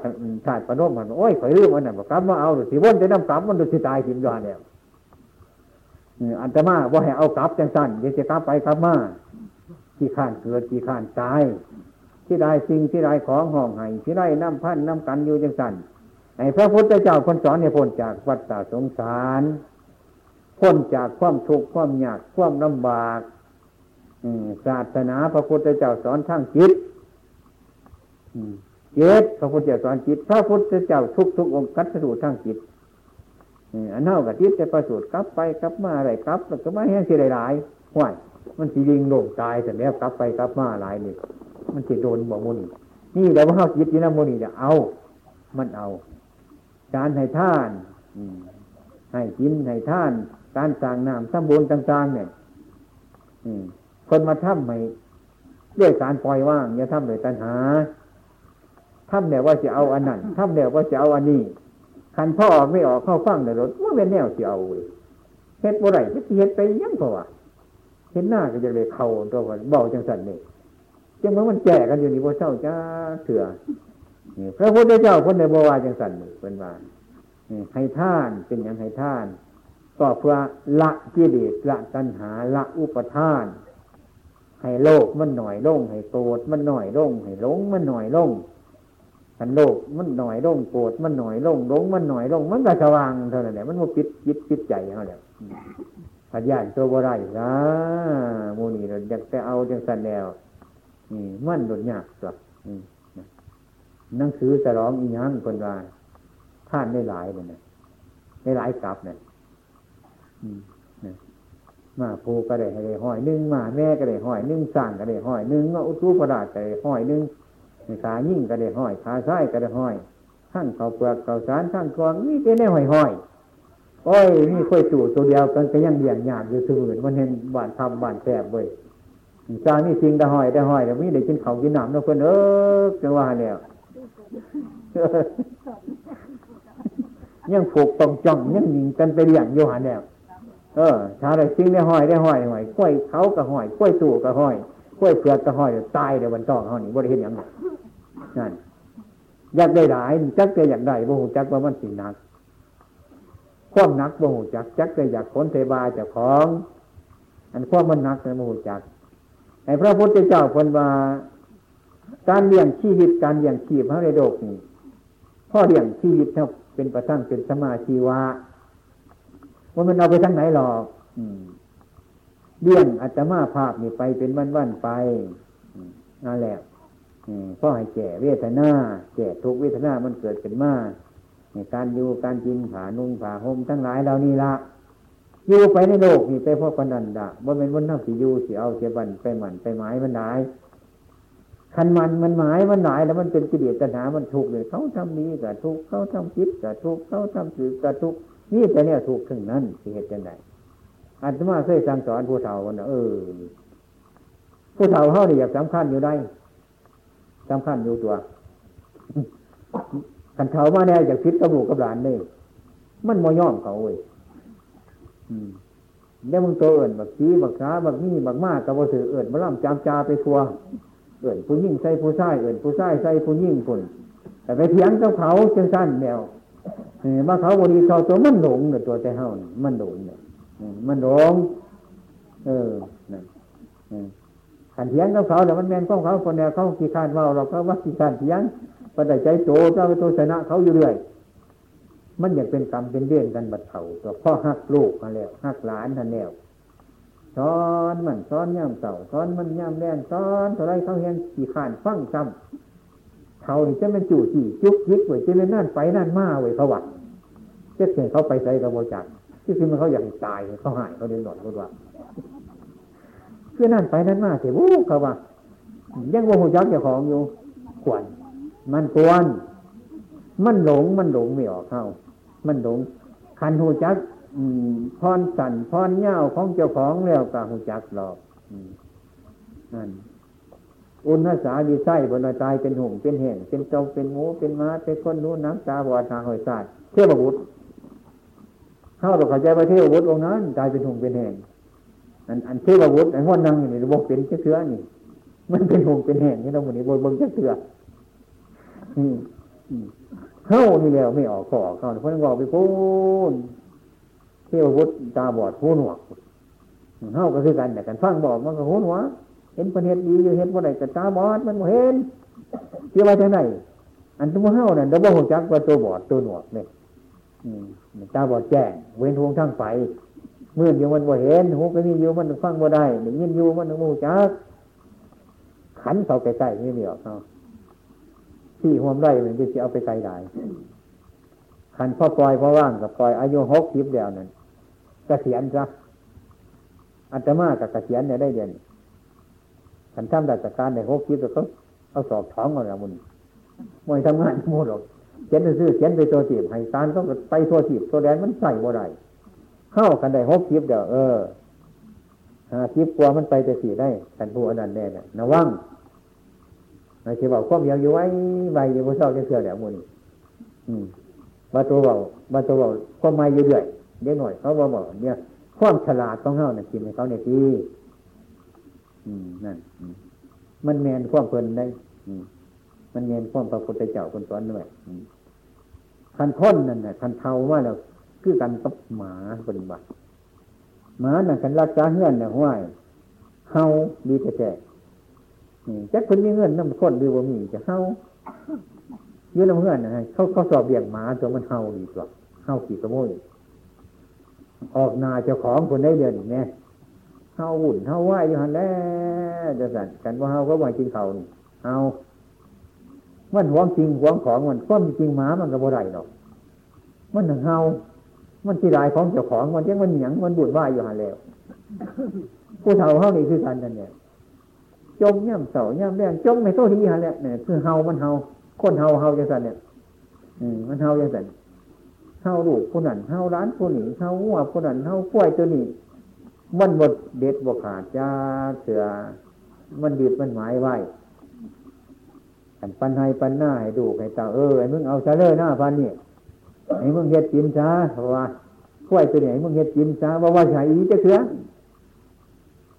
[SPEAKER 2] ชาติปนมมันโอ้ยข่อยลืมอันนั้นก็กลับมาเอาหรือสิวนจะน้ำกลับมันดูสิตายทิมยอนเนี่ยอันตมาว่าให้เอากลับจังสั้นเดี๋ยวจะกลับไปกลับมาที่ข้านเกิดที่ข้านตายที่ได้สิ่งที่ได้ของห้องไห้ที่ได้น้ำพันน้ำกันอยู่จังสั้นไอ้พระพุทธเจ้าคนสอนเนี่ยพ้นจากวัฏสงสารพ้นจากความทุกข์ความยากความลำบากศาสนาพระพุทธเจ้าสอนทางจิต เจตพระพุทธเจ้าสอนจิต พระพุทธเจ้าทุกทุกองค์กัตสูทางจิตอันเท่ากับจิตจะประสูตรกลับไปกลับมาอะไรกลับแล้วก็มาแห้งสิหลายๆห้วยมันสีลิงโลงตายแต่แล้วกลับไปกลับมาหลายนี่มันจะโดนบ่มุนนี่แล้วว่าจิตนี่นะมุนีจะเอา มันเอา การให้ท่านให้กินให้ท่าน การสร้างน้ำสมบูรณ์ต่างๆเนี่ยคนมาทำให้ด้วยการปล่อยว่างอย่าทำเลยตัณหา ทำเนี่ว่าจะเอาอันนั้นทำเนี่ว่าจะเอาอันนี้คันพ่อออกไม่ออกเข้าฟังในรถว่าเป็นแนวจะเอาเลยเฮ็ดบ่ไรจะเฮ็ดไปยังเพราะว่าเห็นหน้าก็จะเลยเข่าตัวก่อนเบาจังสันนี่จังเมื่อมันแจกกันอยู่นี่พระเจ้าจ้าเถื่อพระพุทธเจ้าคนในบวาจังสันนี่เป็นว่าให้ท่านเป็นอย่างให้ท่านก็เพื่อละกิเลสละตัณหาละอุปทาน ให้โลกมันหน่อยลงให้โกรธมันหน่อยลงให้หลงมันหน่อยลง ขันโลกมันหน่อยลงโกรธมันหน่อยลงหลงมันหน่อยลงมันก็สว่างเท่านั้นแหละมันว่าปิดจิตปิดใจเขาแหละผัดย่านตัวบ่ไรนะมูนี่เราอยากจะเอาจังสันแล้วนี่มันโดดยากสักหนังสือสร้องอีหยังคนว่าท่านได้หลายเลยนะได้หลายกลับเนี่ยมาผูก็ได้ให้ได้ห้อยนึ่งมาแม่ก็ได้ห้อยนึ่งสั่งก็ได้ห้อยนึ่งอุตุประดาก็ได้ห้อยนึ่ง ขายิ่งก็ได้ห้อย ขาซ้ายก็ได้ห้อยข้างเขาเปลือกเขาสารข้างกองนี่เป็นได้ห้อยห้อยโอ้ยนี่ค่อยจู่ตัวเดียวกันก็ยังเบี่ยงหยาบอยู่เสมอมันเห็นบ้านทำบ้านแสบเว้ยจานี่ริงได้ห้อยได้ห้อยแต่ไม่ได้กินเขากินน้ำนะเพื่อนเออจังว่าเนี่ยยังผูกตรงจ้องยังยิงกันไปเลี้ยงโยหันแล้วเออชาอะไรซิงได้ห้อยได้ห้อยห้อยกล้วยเขาก็ห้อยกล้วยตู่ก็ห้อยกล้วยเปลือกก็ห้อยตายเดี๋ยววันต้องเขานี่บริเห็นอย่างนั้น นั่นอยากได้หลายจักจะอยากได้บ่หูจักว่ามันสิหนักความนักบ่หูจักจักจะอยากขนเทบาเจ้าของ อันความมันหนักเลยบ่หูจักไอ้พระพุทธเจ้าคนว่าการเลี้ยงชีวิตการเลี้ยงชีพเขาในโลกนี่พ่อเลี้ยงชีวิตเขาเป็นประทังเป็นสมาชีวะว่ามันเอาไปทั้งไหนหรอกเลี้ยงอาตมาภาพนี่ไปเป็นวันๆไปนั่นแหละ พ่อให้แก่เวทนาแก่ทุกเวทนามันเกิดขึ้นมาการอยู่การกินผานุ่งผาห่มทั้งหลายเหล่านี้ละอยู่ไปในโลกนี่ไปพ่อปนันดาบ่เป็นวันนั่งสิอยู่สิเอาเสียบันไปหมันไปหมายมันได้คันมันมันหมายมันหมายแล้วมันเป็นกิเลสตัณหามันถูกเลยเขาทำนี้กับทุกเขาทำคิดกับทุกเขาทำสื่อกับทุกนี่แต่เนี่ยถูกถึงนั้นสิเหตุจังไดอาตมาเคยสั่งสอนผู้เฒ่าคนเออผู้เฒ่าเขาเนี่ยอยากสำคัญอยู่ได้ สำคัญอยู่ตัวกันเฒ่ามาแน่อยากคิดกับลูกกับหลานนี่มันมอย่อมเขาเว้ยแล้วมึงตัวเอื่นบักชี้บักขาบักนี่บักมากกับวสือเอื่นมาล่ำจามจาไปทัวเอื่นผู้ยิ่งใส่ผู้ชายเอื่นผู้ชายใส่ผู้ยิ่งคนแต่ไปเถียงกับเขาจังสั้นแนวมาเขาบริเขาตัวมันหลงเนี่ยตัวใจเฮามันหลงเนี่ยมันหลงเออนั่น ขันเถียงกับเขาแต่มันแมนของเขาคนแนวเขาขี้ขานว่าเราก็ว่าขี้ขานเถียงปัจจัยใจโตเจ้าตัวชนะเขาอยู่เรื่อย มันอยากเป็นกรรมเป็นเรื่องกันบัดเถ่าตัวพ่อหักลูกมาแล้วหักหลานทันแล้วสอนมันสอนย่ำเต่าสอนมันย่ำแรงสอนเท่าไรเขาเห็นขี่ขานฟังซ้ำเท่านี่จะเป็นจู่จี้จุกยิกไว้จะเป็นนั่นไปนั่นมาไว้เขาวัดเจ้าเสียงเขาไปใส่กระโบจักที่คือมันเขาอยากตายเขาหายเขาเดินหนอนเขาว่า คือนั่นไปนั่นมาเสียวู้เขาว่ายังโมโหจักเจ้าของอยู่ขวัญมันควรมันหลงมันหลงไม่ออกเข้า มันหลงคันหูจักพรสั่นพรเง่าของเจ้าของแล้วกบหูจักหลอกนั่นอุณหสาดีไส้บนตายเป็นหุ่งเป็นแห่งเป็นเจ้าเป็นหมูเป็นม้าเป็นคนนู้นน้ำตาบอดทางหอยสาดเทพบุตรเข้าตัวขจายไปเทพบุตรองนั้นตายเป็นหุ่งเป็นแห่ง อันอันเทพบุตรไอ้หัวนังอยู่นี่บอกเป็นเชื้อนี่ มันเป็นหงเป็นแห่งที่เราหมุนนี่บนบนเชื้อเข้านี่แล้วไม่ออกขอเข้าเพราะนั้นบอกไปพูนเทวพุทธตาบอดหูหนวกเข้าก็คือกันแต่กันฟังบอกมันก็หูหนวกเห็นประเทศดีอยู่เห็นว่าไหนแต่ตาบอดมันเห็นเที่ยวไปทางไหนอันตัวเข้านั่นดับเบิลหัวจักว่าตัวบอดตัวหนวกเนี่ยตาบอดแจ้งเว้นทวงทั้งไฟ เมื่อเดียวมันบ่เห็นหูก็นี่อยู่มันฟังบ่ได้หนึ่งยินอยู่มันหนึ่งหูจักขันเขาใกล้ๆนี่เดียวเขาที่ห่วมไร่มันจะเอาไปไกลได้ขันพ่อปล่อยพ่อว่างกับปล่อยอายุหกสิบเดียวนั่นกระเสียนซะอัตมากับเกระเสียนเนี่ยได้เดือนขันทำราชการในหกสิบแล้วเขาเอาสอบท้องเอาละมุนมวยทำงานมูดหรอกเขียนซื้อเขียนไปตัวจีบให้การต้องไปตัวจีบตัวแดนมันใส่บ่ได้ เข้ากันได้หกสิบเดียวเออหาสิบกว่ามันไปแต่สี่ได้กันผู้อนันต์แน่น่ะนะว่างไม่ใช่บอกความยาวอยู่ไว้ใบอยู่บนเสาจะเชื่อแล้วมูนี่บาตัวบอกบาตัวบอกความไม่เยอะๆเดี๋ยวหน่อยเขาบอกเนี่ยความฉลาดต้องเท่านี่ยกินในเขาเนี่ยดีนั่นมันแมนความเพลินได้มันแมนความพระพุทธเจ้าคนสอนด้วยคันค้นนั่นน่ะคันเทาว่าเรา คือกันกับหมาปฏิบัติหมาน่ะกันรักษาเฮือนน่ะห้วยเฮาดีแท้จักคนมีเงินน้ำข้นหรือว่ามีจะเฮาเยอะแล้วเงินนะเขาเขาสอบเบี่ยงหมาตัวมันเฮาดีกว่าเฮาขี่กระโมยออกนาเจ้าของคนได้เดือนเนี่ยเฮาหุ่นเฮาไหวอยู่หันแล้วจะสั่นกันว่าเฮาก็ไหวกินเขานี่เฮามันหวงจริงหวงของมันก็มีจริงหมามันก็บ่ได้หรอกมันนังเฮา มันที่ลายของเจ้าของมันยังมันหยังมันบุญไหวอยู่หันแล้วผู้เฒ่าเฮานี่คือกันนั่นเนี่ยจมย่ำเสาย่ำแรงจมในโตทีหันแล้วเนี่ยคือเฮามันเฮาคนเฮาเฮาจังสันเนี่ยอืมมันเฮาจังสันเฮาลูกผู้นั้นเฮาร้านผู้นี้เฮาวัวผู้นั้นเฮาป่วยตัวนี้มันบดเด็ดบกขาดจ้าเสือมันดีดมันหมายไว้ปันให้ปันหน้าให้ดูให้ตาเออไอ้มึงเอาซะเลยหน้าพันนี่ ไอ้มึงเฮ็ดกินซะเพราะว่าป่วยตัวนี้ไอ้มึงเฮ็ดกินซะว่าว่าใช่อีจะเสือ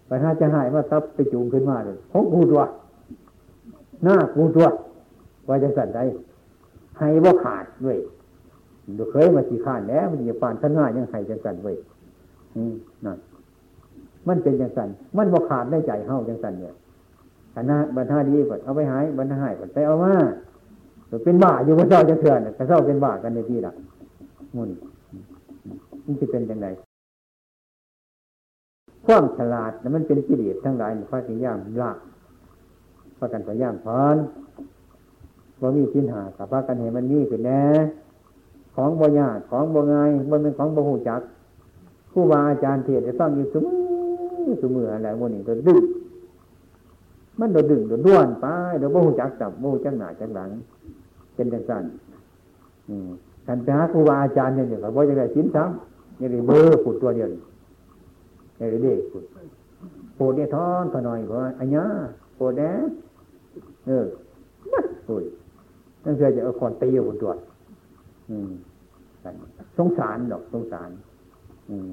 [SPEAKER 2] ปัญหาจะหายมาทับไปจูงขึ้นมาเลยของกูตัวหน้ากูตัวว่าจะสั่นได้ให้ว่าขาดด้วยดูเคยมาสีข้านแล้วมันจะปานท่านหน้ายังให้จังสันไว้นั่นมันเป็นจังสันมันว่ขาดได้ใจเฮาจังสันเนี่ยคณะบรรทาดีก่อนเอาไปหายบรรทาหายก่อนไปเอามา เป็นบ้าอยู่บนเจ้าจะเถื่อนกระเจ้าเป็นบ้ากันในที่ละมุนมันจะเป็นยังไงความฉลาดมันเป็นกิเลสทั้งหลายพระสิย่ามละพระกันพยายามพรว่ามีสินหากับพระกันเห็นมันมีขึ้นแน่ของบ่ยากของบ่ง่ายมันเป็นของบ่หูจักผู้บาอาจารย์เทศจะต้องอยู่เสมือสมออะไรโมนี่ตัวดึงมันโดดดึงโดดด้วนไปโดดบ่หูจักจับบ่หูจักหนาจักหลัง เป็นจังสั้นท่านไปหาครูบาอาจารย์เนี่ยก็บ่จะได้สินซ้ำย่างนี้เบอร์ปุดตัวเดียวย่างนี้เด็กปุดปุดเนี่ยท้อนขน่อยเพราะอันนี้ปุดแน่เออนัดปุดนั่นคือจะเอาคอนตีอยู่บนตัวอืมสงสารดอกสงสาร อืม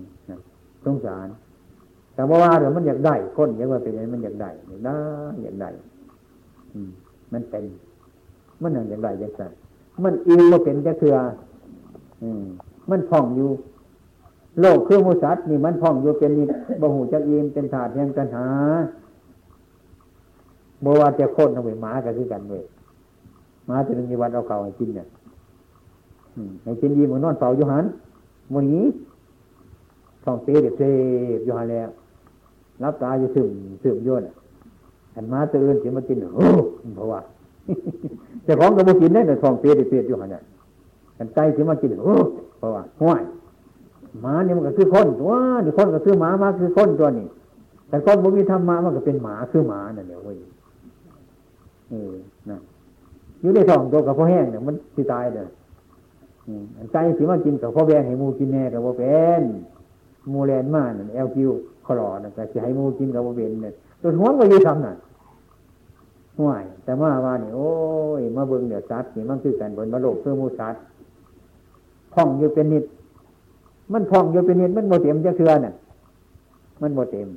[SPEAKER 2] สงสาร แต่ว่าว่าเดี๋ยวมันอยากได้คนอยากว่าเป็นไงมันอยากได้อยากได้อยากได้ อืม มันเป็น มันอย่ากได้อยากได้มันอิงมาเป็นจะเถื่อมันพ่องอยู่ โลกคือมุสัตว์นี่มันพ่องอยู่เป็นนิบหูจักอิมเป็นถาดแห่งปัญหาเมื่อว่าจะโคตรเอาไปหมากันคือกันเว้ยหมาจะนึงมีวันเอาเก่าให้กินเนี่ยในเช่นยีหมันนอนเฝ้าอยู่หันมันนี้ท้องเปเด็กเสพอยู่หันแล้วรับตาอยู่ซึมซึมย่นหันมาตื่นเสียมากินโอ้เพราะว่า แต่ของก็บ่กินได้แต่ทองเปเด็กเสพอยู่หันเนี่ยหันใจเสียมากินโอ้เพราะว่าห้วยหมาเนี่ยมันก็คือคนตัวนี่คนก็คือหมามาคือคนตัวนี้แต่คนบ่มีธรรมะมันก็เป็นหมาคือหมานั่นเนี่ยเว้ยเออนะอยู่ในทองตัวกับพ่อแห้งเนี่ยมันสิตายเลยใจสิมากินกับพ่อแบงให้มูกินแน่กับพ่เป็นมูแลนมาเนี่ยเอลคิวคลอดแต่สิให้มูกินกับพ่เป็นเนี่ยตัวหัวก็ยืดทำน่ะ ห่วยแต่มาว่านี่โอ้ยมาเบิ่งเดี๋ยวซัดนี่มันคือกันบนมาโลกเพื่อมูซัดพ่องอยู่เป็นนิด มันพ่องอยู่เป็นนิดมันโมเต็มจะเชื่อน่ะ มันโมเต็ม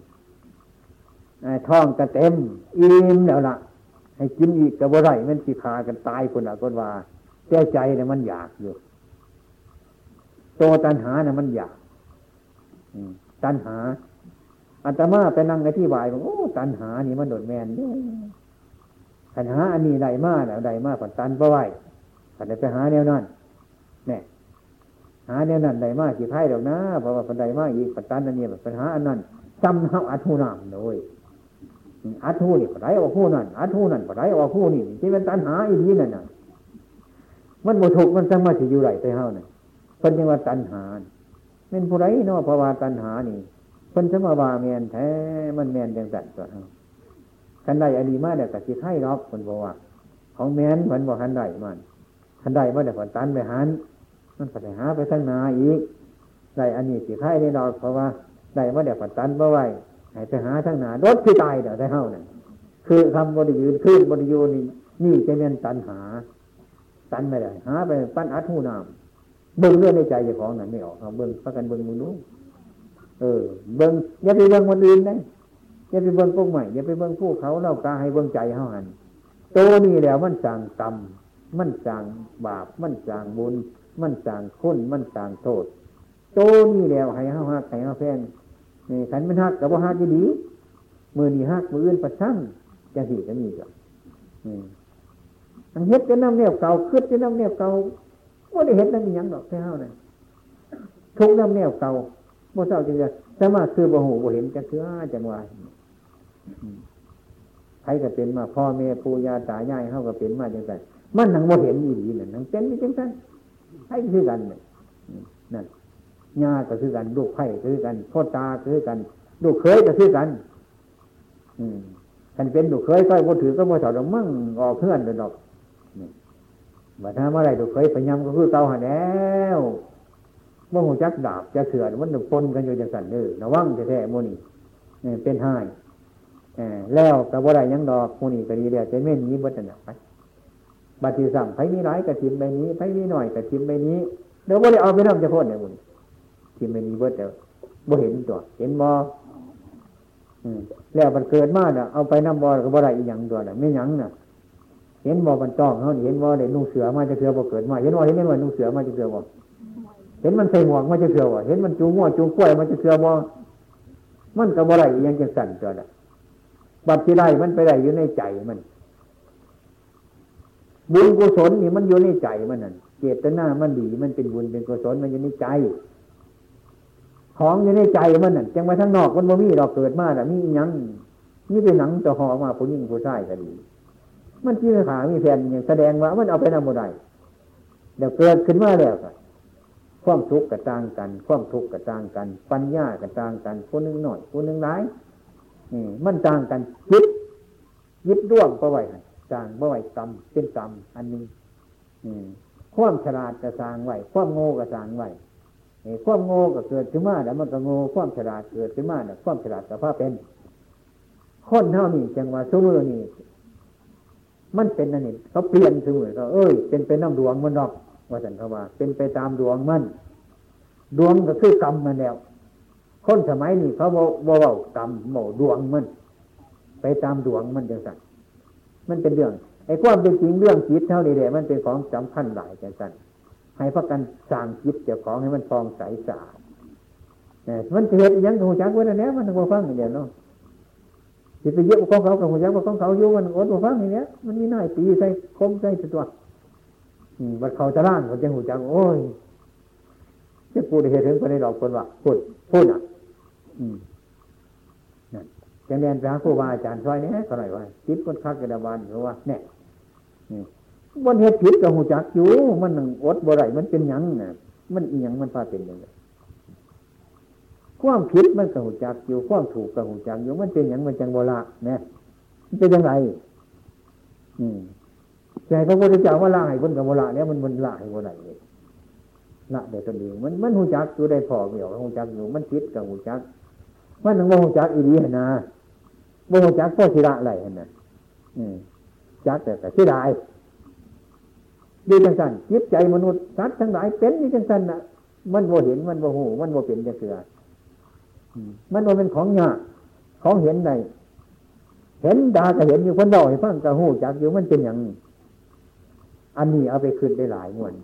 [SPEAKER 2] ท้องก็เต็ม อิ่มแล้วล่ะ ให้กินอีกกับว่าไรมันสิขากันตายคนละคนว่าแต่ใจเนี่ยมันอยากอยู่ตัวตัณหาเนี่ยมันอยากตัณหาอัตมาไปนั่งในที่บายบอกโอ้ตัณหานี่มันโดดแมน ตัณหาอันนี้ใดมาแล้วใดมาผ่อนตันเพราะไหวผ่อนไปหาแนวนั้นเนี่ยหาแนวนั้นใดมากี่ไพ่ดอกนะเพราะว่าผ่อนใดมาอีกผ่อนตันอันนี้ปัญหาอันนั้นจำเท่าอัตุนามเลยอัตุนี่ผ่อนไรออกผู้นั่นอัตุนั่นผ่อนไรออกผู้นี่ที่เป็นตัณหาอีกทีนั่นน่ะมันโมทุกมันสามารถที่อยู่ไหลไปเท่านั้นเพิ่นยังว่าตัณหาเป็นผู้ไรเนาะภาวะตัณหานี่เพิ่นสมาวาแมนแท้มันแมนจังสันตัวเฮา คันใดอดีมาเนี่ยกะสิให้รอกเพิ่นบอกว่า ของแมนมือนบอกคันใดมันคันใดมาแต่ผลตันไปหันมันไปหาไปทั้งนาอีกใดอันนี้สิให้ได้ดอกเพราะว่าใดมาแต่ผลตันเมื่ไหวให้ไปหาทั้งนารถที่ตายเดี๋ยวได้เท่านั่นคือคำบริยืนขึ้นบริยูนี่นี่จะเป็นตัณหา ตันไม่ได้หาไปปั้นอัดหูน้ำเบิ้งเรื่องในใจเจ้าของนั่นไม่ออกเอาเบิ้งประกันเบิ้งมือนู้เออ เบิ้งอย่าไปเบิ้งคนอื่นนะ อย่าไปเบิ้งพวกใหม่อย่าไปเบิ้งผู้เขาเล่ากาให้เบิ้งใจเขาหันโตนี่แล้วมันสั่งกรรมมันสั่งบาป มันสั่งบุญ มันสั่งคุณมันสั่งโทษ โตนี่แล้วให้เขาหักให้เขาแพงนี่ขันมันหักกับว่าหักดีมือนี่หักมืออื่นประชันจะสี่จะมีจ้ะอันเฮ็ดจะน้ำเนียบเก่าคืดจะน้ำเนียบเก่าว่าได้เห็นนั่นมีหยังดอกแค่เท่านั้นทุกน้ำแนวเก่าโมเศร้าจริงๆแต่ว่าคือบ่หูบ่เห็นจะคือจังหวะ ใครก็เป็นมาพ่อแม่ปู่ย่าตายายเขาก็เป็นมาจังไงมันนังโมเห็นอยู่ดีนั่นนังเป็นอยู่จังไงให้คือกันนั่นญาก็คือกัน ลูกไผ่ก็คือกันพ่อตาก็คือกัน ลูกเคยก็คือกัน อืมกันเป็นลูกเคยก็บ่ถือก็บ่ถอดมั่งออกเพื่อนเลยดอกบัดนั้นเมื่อไรลูกเคยพยายามก็คือเก่าหันแล้วเมื่อหูจักดาบจะเถื่อนมันหนึ่งปนกันอยู่จังสันเด้อระวังแท้ๆโมนี่เป็นห้าย แล้วกับว่าไรยังดอกโมนี่ก็ดีเดียวจะไม่หนีบัดนั้นไปบัดที่สั่งไผมีหลายกระถิมใบนี้ไผมีหน่อยกระถิมใบนี้เดี๋ยวว่าได้เอาไปน้ำจะพ่นเนี่ยมุนทิมใบนี้เบิดเดี๋ยวบ่เห็นตัว เห็นบ่แล้วมันเกิดมาเนี่ยเอาไปน้ำบ่อกับบ่ไรอีหยังตัวน่ะไม่หยังน่ะ เห็นบ่มันต้องเขาเห็นว่าได้นุ่งเสือมาจะเสือบ่เกิดมา เห็นว่เห็นว่านุ่งเสือมาจะเสือบ่เห็นมันใส่หมวกมันจะเสือบ่เห็นมันจูงง้วจูงกล้วยมันจะเสือบ่มันกับบ่ไรยังจะสั่นตัวน่ะ บัตรที่ไรมันไปไรอยู่ในใจมัน บุญกุศลนี่มันอยู่ในใจมันนั่นเจตนามันดี มันเป็นบุญเป็นกุศลมันอยู่ในใจ ของอยู่ในใจมันนั่นจังไปทั้งนอกมันบ่มีดอกเกิดมาแต่มียังนี่เป็นหนังจะห่อมาผู้หญิงผู้ชายก็ดี มันที่ขามีแฟนอย่างแสดงว่า มันเอาไปนำบ่ได้เดี๋ยวเกิดขึ้นมาแล้วก็ความทุกข์กับต่างกัน ความทุกข์กับต่างกัน ปัญญากับต่างกันคนหนึ่งหน่อยคนหนึ่งหลาย มันต่างกันยึดยึดด้วงก็ไว้ต่างบ่ไว้กรรมเป็นกรรมอันนี้ความฉลาดก็สางไว้ความโง่ก็สางไว้ความโง่ก็เกิดขึ้นมาแล้วมันก็โง่ความฉลาดเกิดขึ้นมาแล้วความฉลาดกับพาเป็นคนเท่านี้จังว่าสมือนี่มันเป็นนั่นนี่เขาเปลี่ยนสมือเขาเอ้ยเป็นไปน้ำดวงมันดอกว่าสันเขาว่า เป็นไปตามดวงมันดวงก็คือกรรมมันแล้ว คนสมัยนี้เขาบอกว่ากรรมโมดวงมัน ไปตามดวงมันจังสันมันเป็นเรื่องไอ้ความเป็นจริงเรื่องจิตเท่านี้แหละมันเป็นของสำคัญหลายจังสันให้พักกันสร้างจิตเจ้าของให้มันฟองใสสะอาดมันเกิดยังหูจักไว้แล้วมันต้องฟังอย่างเดียวเนาะจิตไปเยอะของเขากับหูจักของเขาอยู่มันอดฟังอย่างเนี้ยมันมีหน้าตีใส่คมใส่ตัวบัดเขาจะร่างเขาจะหูจักโอ้ยจะพูดเหตุถึงคนในดอกคนว่าพูดพูดอะ อืมนั่นจังเรียนพระครูบาอาจารย์ซอยนี้ก็หน่อยว่าจิตคนคักกระดาบานเพราะว่าเนี่ยบนเหตุผิดกับหูจักอยู่ มันอดบ่ไรมันเป็นยังน่ะ มันอีหยังมันพาเป็นยังไงความผิดมันกับหูจักอยู่ ความถูกกับหูจักอยู่ มันเป็นย่างมันจังโบราณเนี่ยมันเป็นยังไงอืมใจพระพุทธเจ้าว่าละให้คนกับโบราณเนี่ยมันมันละให้โบราณเลยละเดี๋ยวตัวเองมันมันหูจักอยู่ได้พอเหี่ยวหูจักอยู่ มันผิดกับหูจัก มันนึงว่าหูจักอีดีนะบ่หูจักก็สิละอะไรนะจักแต่แต่สิได้ดีจังสันจิตใจมนุษย์สัตว์ทั้งหลายเป็นดีจังสันนะมันโมเห็นมันโมหูมันโมเป็นจะเสือมันโมเป็นของยากของเห็นใดเห็นดาก็เห็นอยู่คนเดาให้ฟังกระหูจักอยู่มันเป็นอย่างอันนี้เอาไปคืนได้หลายมวน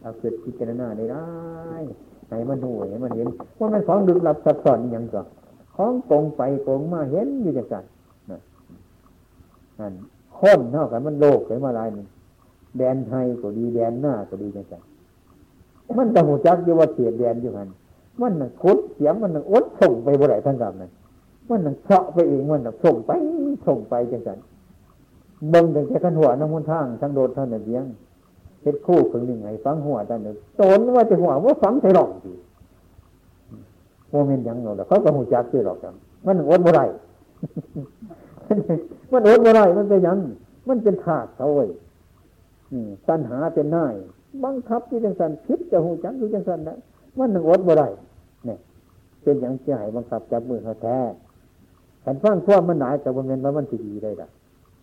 [SPEAKER 2] เอาคืนพิจารณาได้ได้ ไหนมันหูเห็นมันเห็นว่ามันของดึกหลับซับซ้อนอย่างก็ของโกงไปโกงมาเห็นอยู่จังสันนั่นค้นเท่ากันมันโลกไปมาลายนึงแดนไทยก็ดีแดนหน้าก็ดีจังสันมันจะหูจักอยู่ว่าเสียแดนอยู่หันมันนั่งคุดเสียงมันนั่งอดส่งไปบ่ไรทั้งกับนั้นมันนั่งเฉาะไปเองมันนั่งส่งไปส่งไปจังสันเบิ่งแต่แค่ขันหัวน้ำมันทางทั้งโดดท่านเดียง เฮ็ดคู่ครึ่งหนึ่งไงฟังหัวท่านหนึ่งโตนว่าจะหัวว่าฟังใส่หลองดีโมเมนต์ยังเราเขาก็หูจักชื่อหรอกครับมันอดบ่ไรมันอดบ่ไรมันเป็นยังมันเป็นธาตุเขาเว้ยสัญหาเป็นนายบังคับที่จังสันคิดจะหูจักที่จังสันนะมันหนึ่งอดบ่ได้เนี่ยเป็นอย่างเสียหายบังคับจับมือเขาแท้ขันฟังความมันหนายแต่บนเงินมันจะดีได้ละ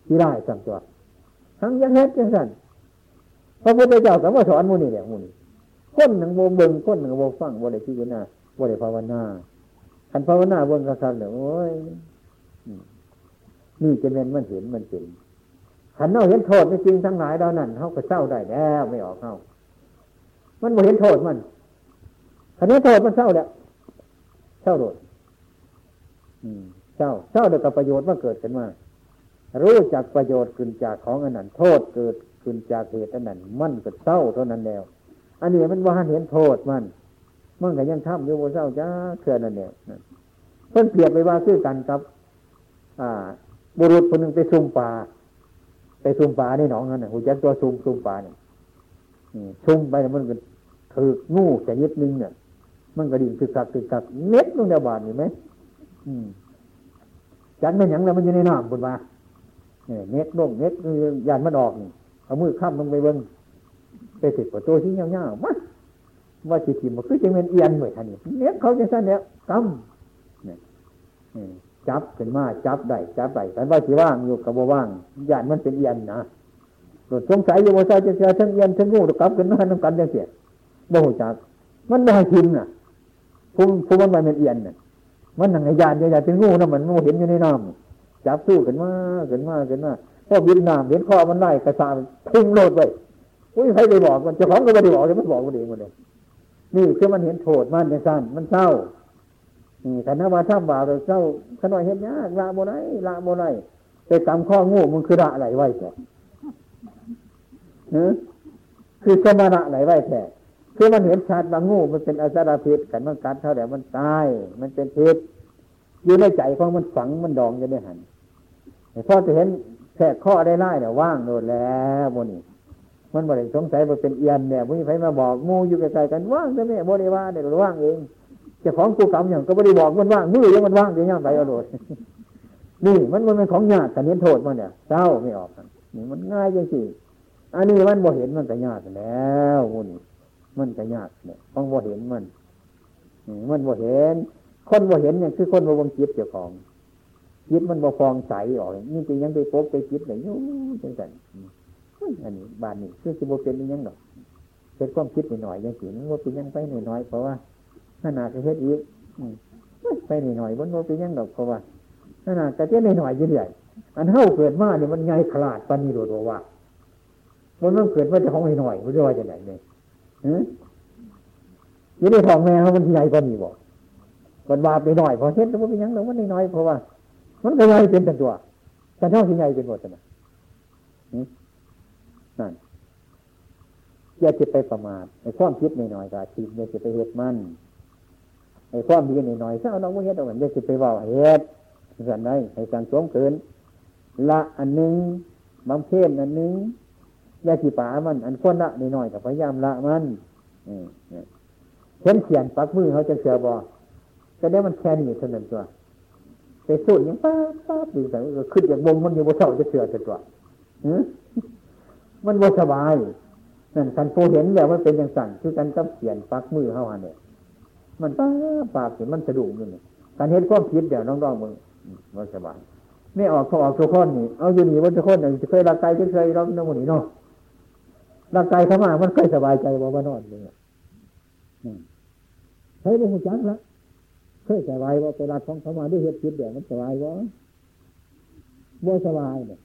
[SPEAKER 2] ที่ได้สั่งตัวทั้งยังเฮ็ดจังสัน พระพุทธเจ้าก็มาสอนมูนี่แหละมูนี่คนหนึ่งโมเบิงคนหนึ่งโมฟังโมได้พิจารณาโมได้ภาวนาขันภาวนาบนกระสันเลยโอ้ยนี่จะเป็นมันเห็นมันเป็นขันเน่าเห็นโทษในจริงทั้งหลายเรานั่นเขาก็เศร้าได้แล้วไม่ออกเข้ามันบ่เห็นโทษมันขันนี้โทษมันเศร้าแล้วเศร้าโดดเศร้าเศร้าเดียกับประโยชน์มันเกิดขึ้นมารู้จักประโยชน์ขึ้นจากของอันนั้นโทษเกิด ขึ้นจากเหตุอันนั้นมันก็เศร้าเท่านั้นแล้ว อันนี้มันว่าเห็นโทษมันมันก็ยังทำอยู่บนเศร้าจ้าเขื่อนนั่นเนี่ยเพิ่นเปรียบไปว่าคือกันกับ อ่า บุรุษคนหนึ่งไปซุ่มปลาไปซุ่มปลาในหนองนั่นน่ะหูจักตัวซุ่มซุ่มปลาเนี่ยซุ่มไปมันก็ถืองูแต่ยิดนึงเนี่ยมันก็ดิ่งคือกักคือกักเน็ตลงในบาทเห็นไหมจันเป็นอย่งแล้วมันอยู่ในน้ำบุญมาเน็ตลงเน็ตยันมันออกนี่ เอามือข้ามลงไปเบิ้งไปติดประตูที่เงี้ยวๆมาว่าจิตทิมันคือจะเป็นเอียนเหมือนท่านนี่เน็ตเขาจะสั้นเนี่ยกำเนี่ยจับเป็นมาจับได้จับได้แต่ว่าที่ว่างอยู่กับว่างยันมันเป็นเอียนนะสงสัยอยู่ว่าจะจอทั้งเอียนทั้งงูกลับกันมาทั้งกันยังเสียบ่หูจักมันบ่ให้ทิมน่ะผู้ผู้มันไปเป็นเอียนน่ะมันหนังยานยานเป็นงูนะมันงูเห็นอยู่ในน้ำจับสู้กันมากันมากันมา พอบินน้ำเห็นข้อมันไล่กระซาทิ้งโลดไปอุ้ยใครไปบอกมันเจ้าของก็ไม่ได้บอกเลยมันบอกมันเองมันเลยนี่คือมันเห็นโทษมันในสั้นมันเศร้านี่แต่ถ้าว่าถ้าบ่าวเศร้าขน่อยเห็นยากละโมไนละโมไนไปกำข้องูมันคือละอะไรไว้แค่คือสมระอะไรไว้แค่คือมันเห็นชัดว่างูมันเป็นอสารพิษกันมันกัดเท่าไหร่มันตายมันเป็นพิษอยู่ในใจของมันฝังมันดองอยู่ในหันพอจะเห็น แค่ข้อได้ไล่เนี่ยว่างโดนแล้วโมนี่มันบ่ได้สงสัยว่าเป็นเอียนเนี่ยมีใครมาบอกงูอยู่ไกลๆกันว่างใช่ไหมโมได้ว่าเนี่ยว่างเองจะของกูกรรมอย่างก็ไม่ได้บอกมันว่างมือยังมันว่างจะย่างไปเอาโดดนี่มันมันเป็นของญาติแต่เน้นโทษมันเนี่ยเศร้าไม่ออกนี่มันง่ายจริงๆอันนี้มันบ่เห็นมันก็ญาติแล้วโมนี่มันก็ยากเนี่ยต้องบ่เห็นมันมันบ่เห็น คนบ่เห็นเนี่ยคือคนบ่วงจิตเจ้าของ จิตมันบ่ฟองใสออกนี่จริงยังไปพบไปจิตเลยยุ่จังสันอันนี้บานนี้คือสิบ่เป็นยังหรอกเป็นความคิดหน่อยยังสิมันบ่เป็นยังไปหน่อยเพราะว่าขนาดจะเฮ็ดอีกไปหน่อยมันบ่เป็นยังหรอกเพราะว่าขนาดกระเจี๊ยหน่อยเรื่อยอันเท่าเกิดมาเนี่ยมันใหญ่ขลาดปานนี้โดดว่ามันมันเกิดมาจะของหน่อยมันจะว่าจะไหนเนี่ยอยู่ในท้องแม่เขามันใหญ่กว่านี้บอกมันบาไปหน่อยพอเช็ดแล้วมันเป็นยังหรือมันน้อยเพราะว่า มันก็ใหญ่เป็นตัวแต่เท่าที่ใหญ่เป็นหมดนะนั่นอย่าจะไปประมาทไอ้ความคิดนหน่อยกาทีอย่าจะไปเหตุมันไอ้ความดีนหน่อยถ้าเอาน้องมือเฮ็ดเอาเหมือนอย่าจะไปว่าเหตุส่วนไหนให้สั่งสมเกินละอันหนึ่งบางเพศอันหนึ่งยาสีป่ามันอันคนละนหน่อยกับพยายามละมันเห็นเขียนปักมือเขาจะเสือบอแต่ได้มันแค่นี้เท่านั้นตัว ไปสูดยังป้าป้าดูแต่ขึ้นจากวงมันอยู่บนเสาจะเสือตัวมันบ่สบายนั่นคันโพเห็นแล้วมันเป็นอย่างสั่นคือกันกับเขียนปักมือเข้าเนี่ยมันป้าปากมันสะดุ้งนี่การเห็นความคิดเดี๋ยวน้องๆมึงมันสบายไม่ออกเขาออกทุกคนนี่เอาอยู่นี่วันทุกคนจะเคยรักใจเคยรับน้ำมันนี่เนาะร่างกายเข้ามามันเคยสบายใจว่าว่านอนเลยเคยได้หัวจักละ เคยสบายว่าไปรัดของเขามาด้วยเหตุผิดเดี๋ยวมันสบายวะบ่สบายเนี่ย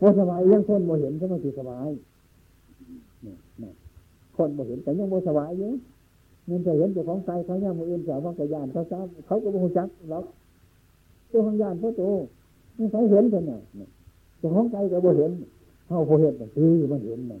[SPEAKER 2] บ่สบายยังคนบ่เห็นก็มันสิสบายเนี่ยคนบ่เห็นแต่ยังบ่สบายเยอะเงินจะเห็นเจ้าของใจเขาย่างมืออื่นเจ้าของกระยานเขาจ้าเขาก็บ่หัวจักหรอกตัวของยานเขาโตนี่เขาเห็นกันเนี่ยเจ้าของใจก็บ่เห็นเขาบ่เห็นต่คือมันเห็นมัน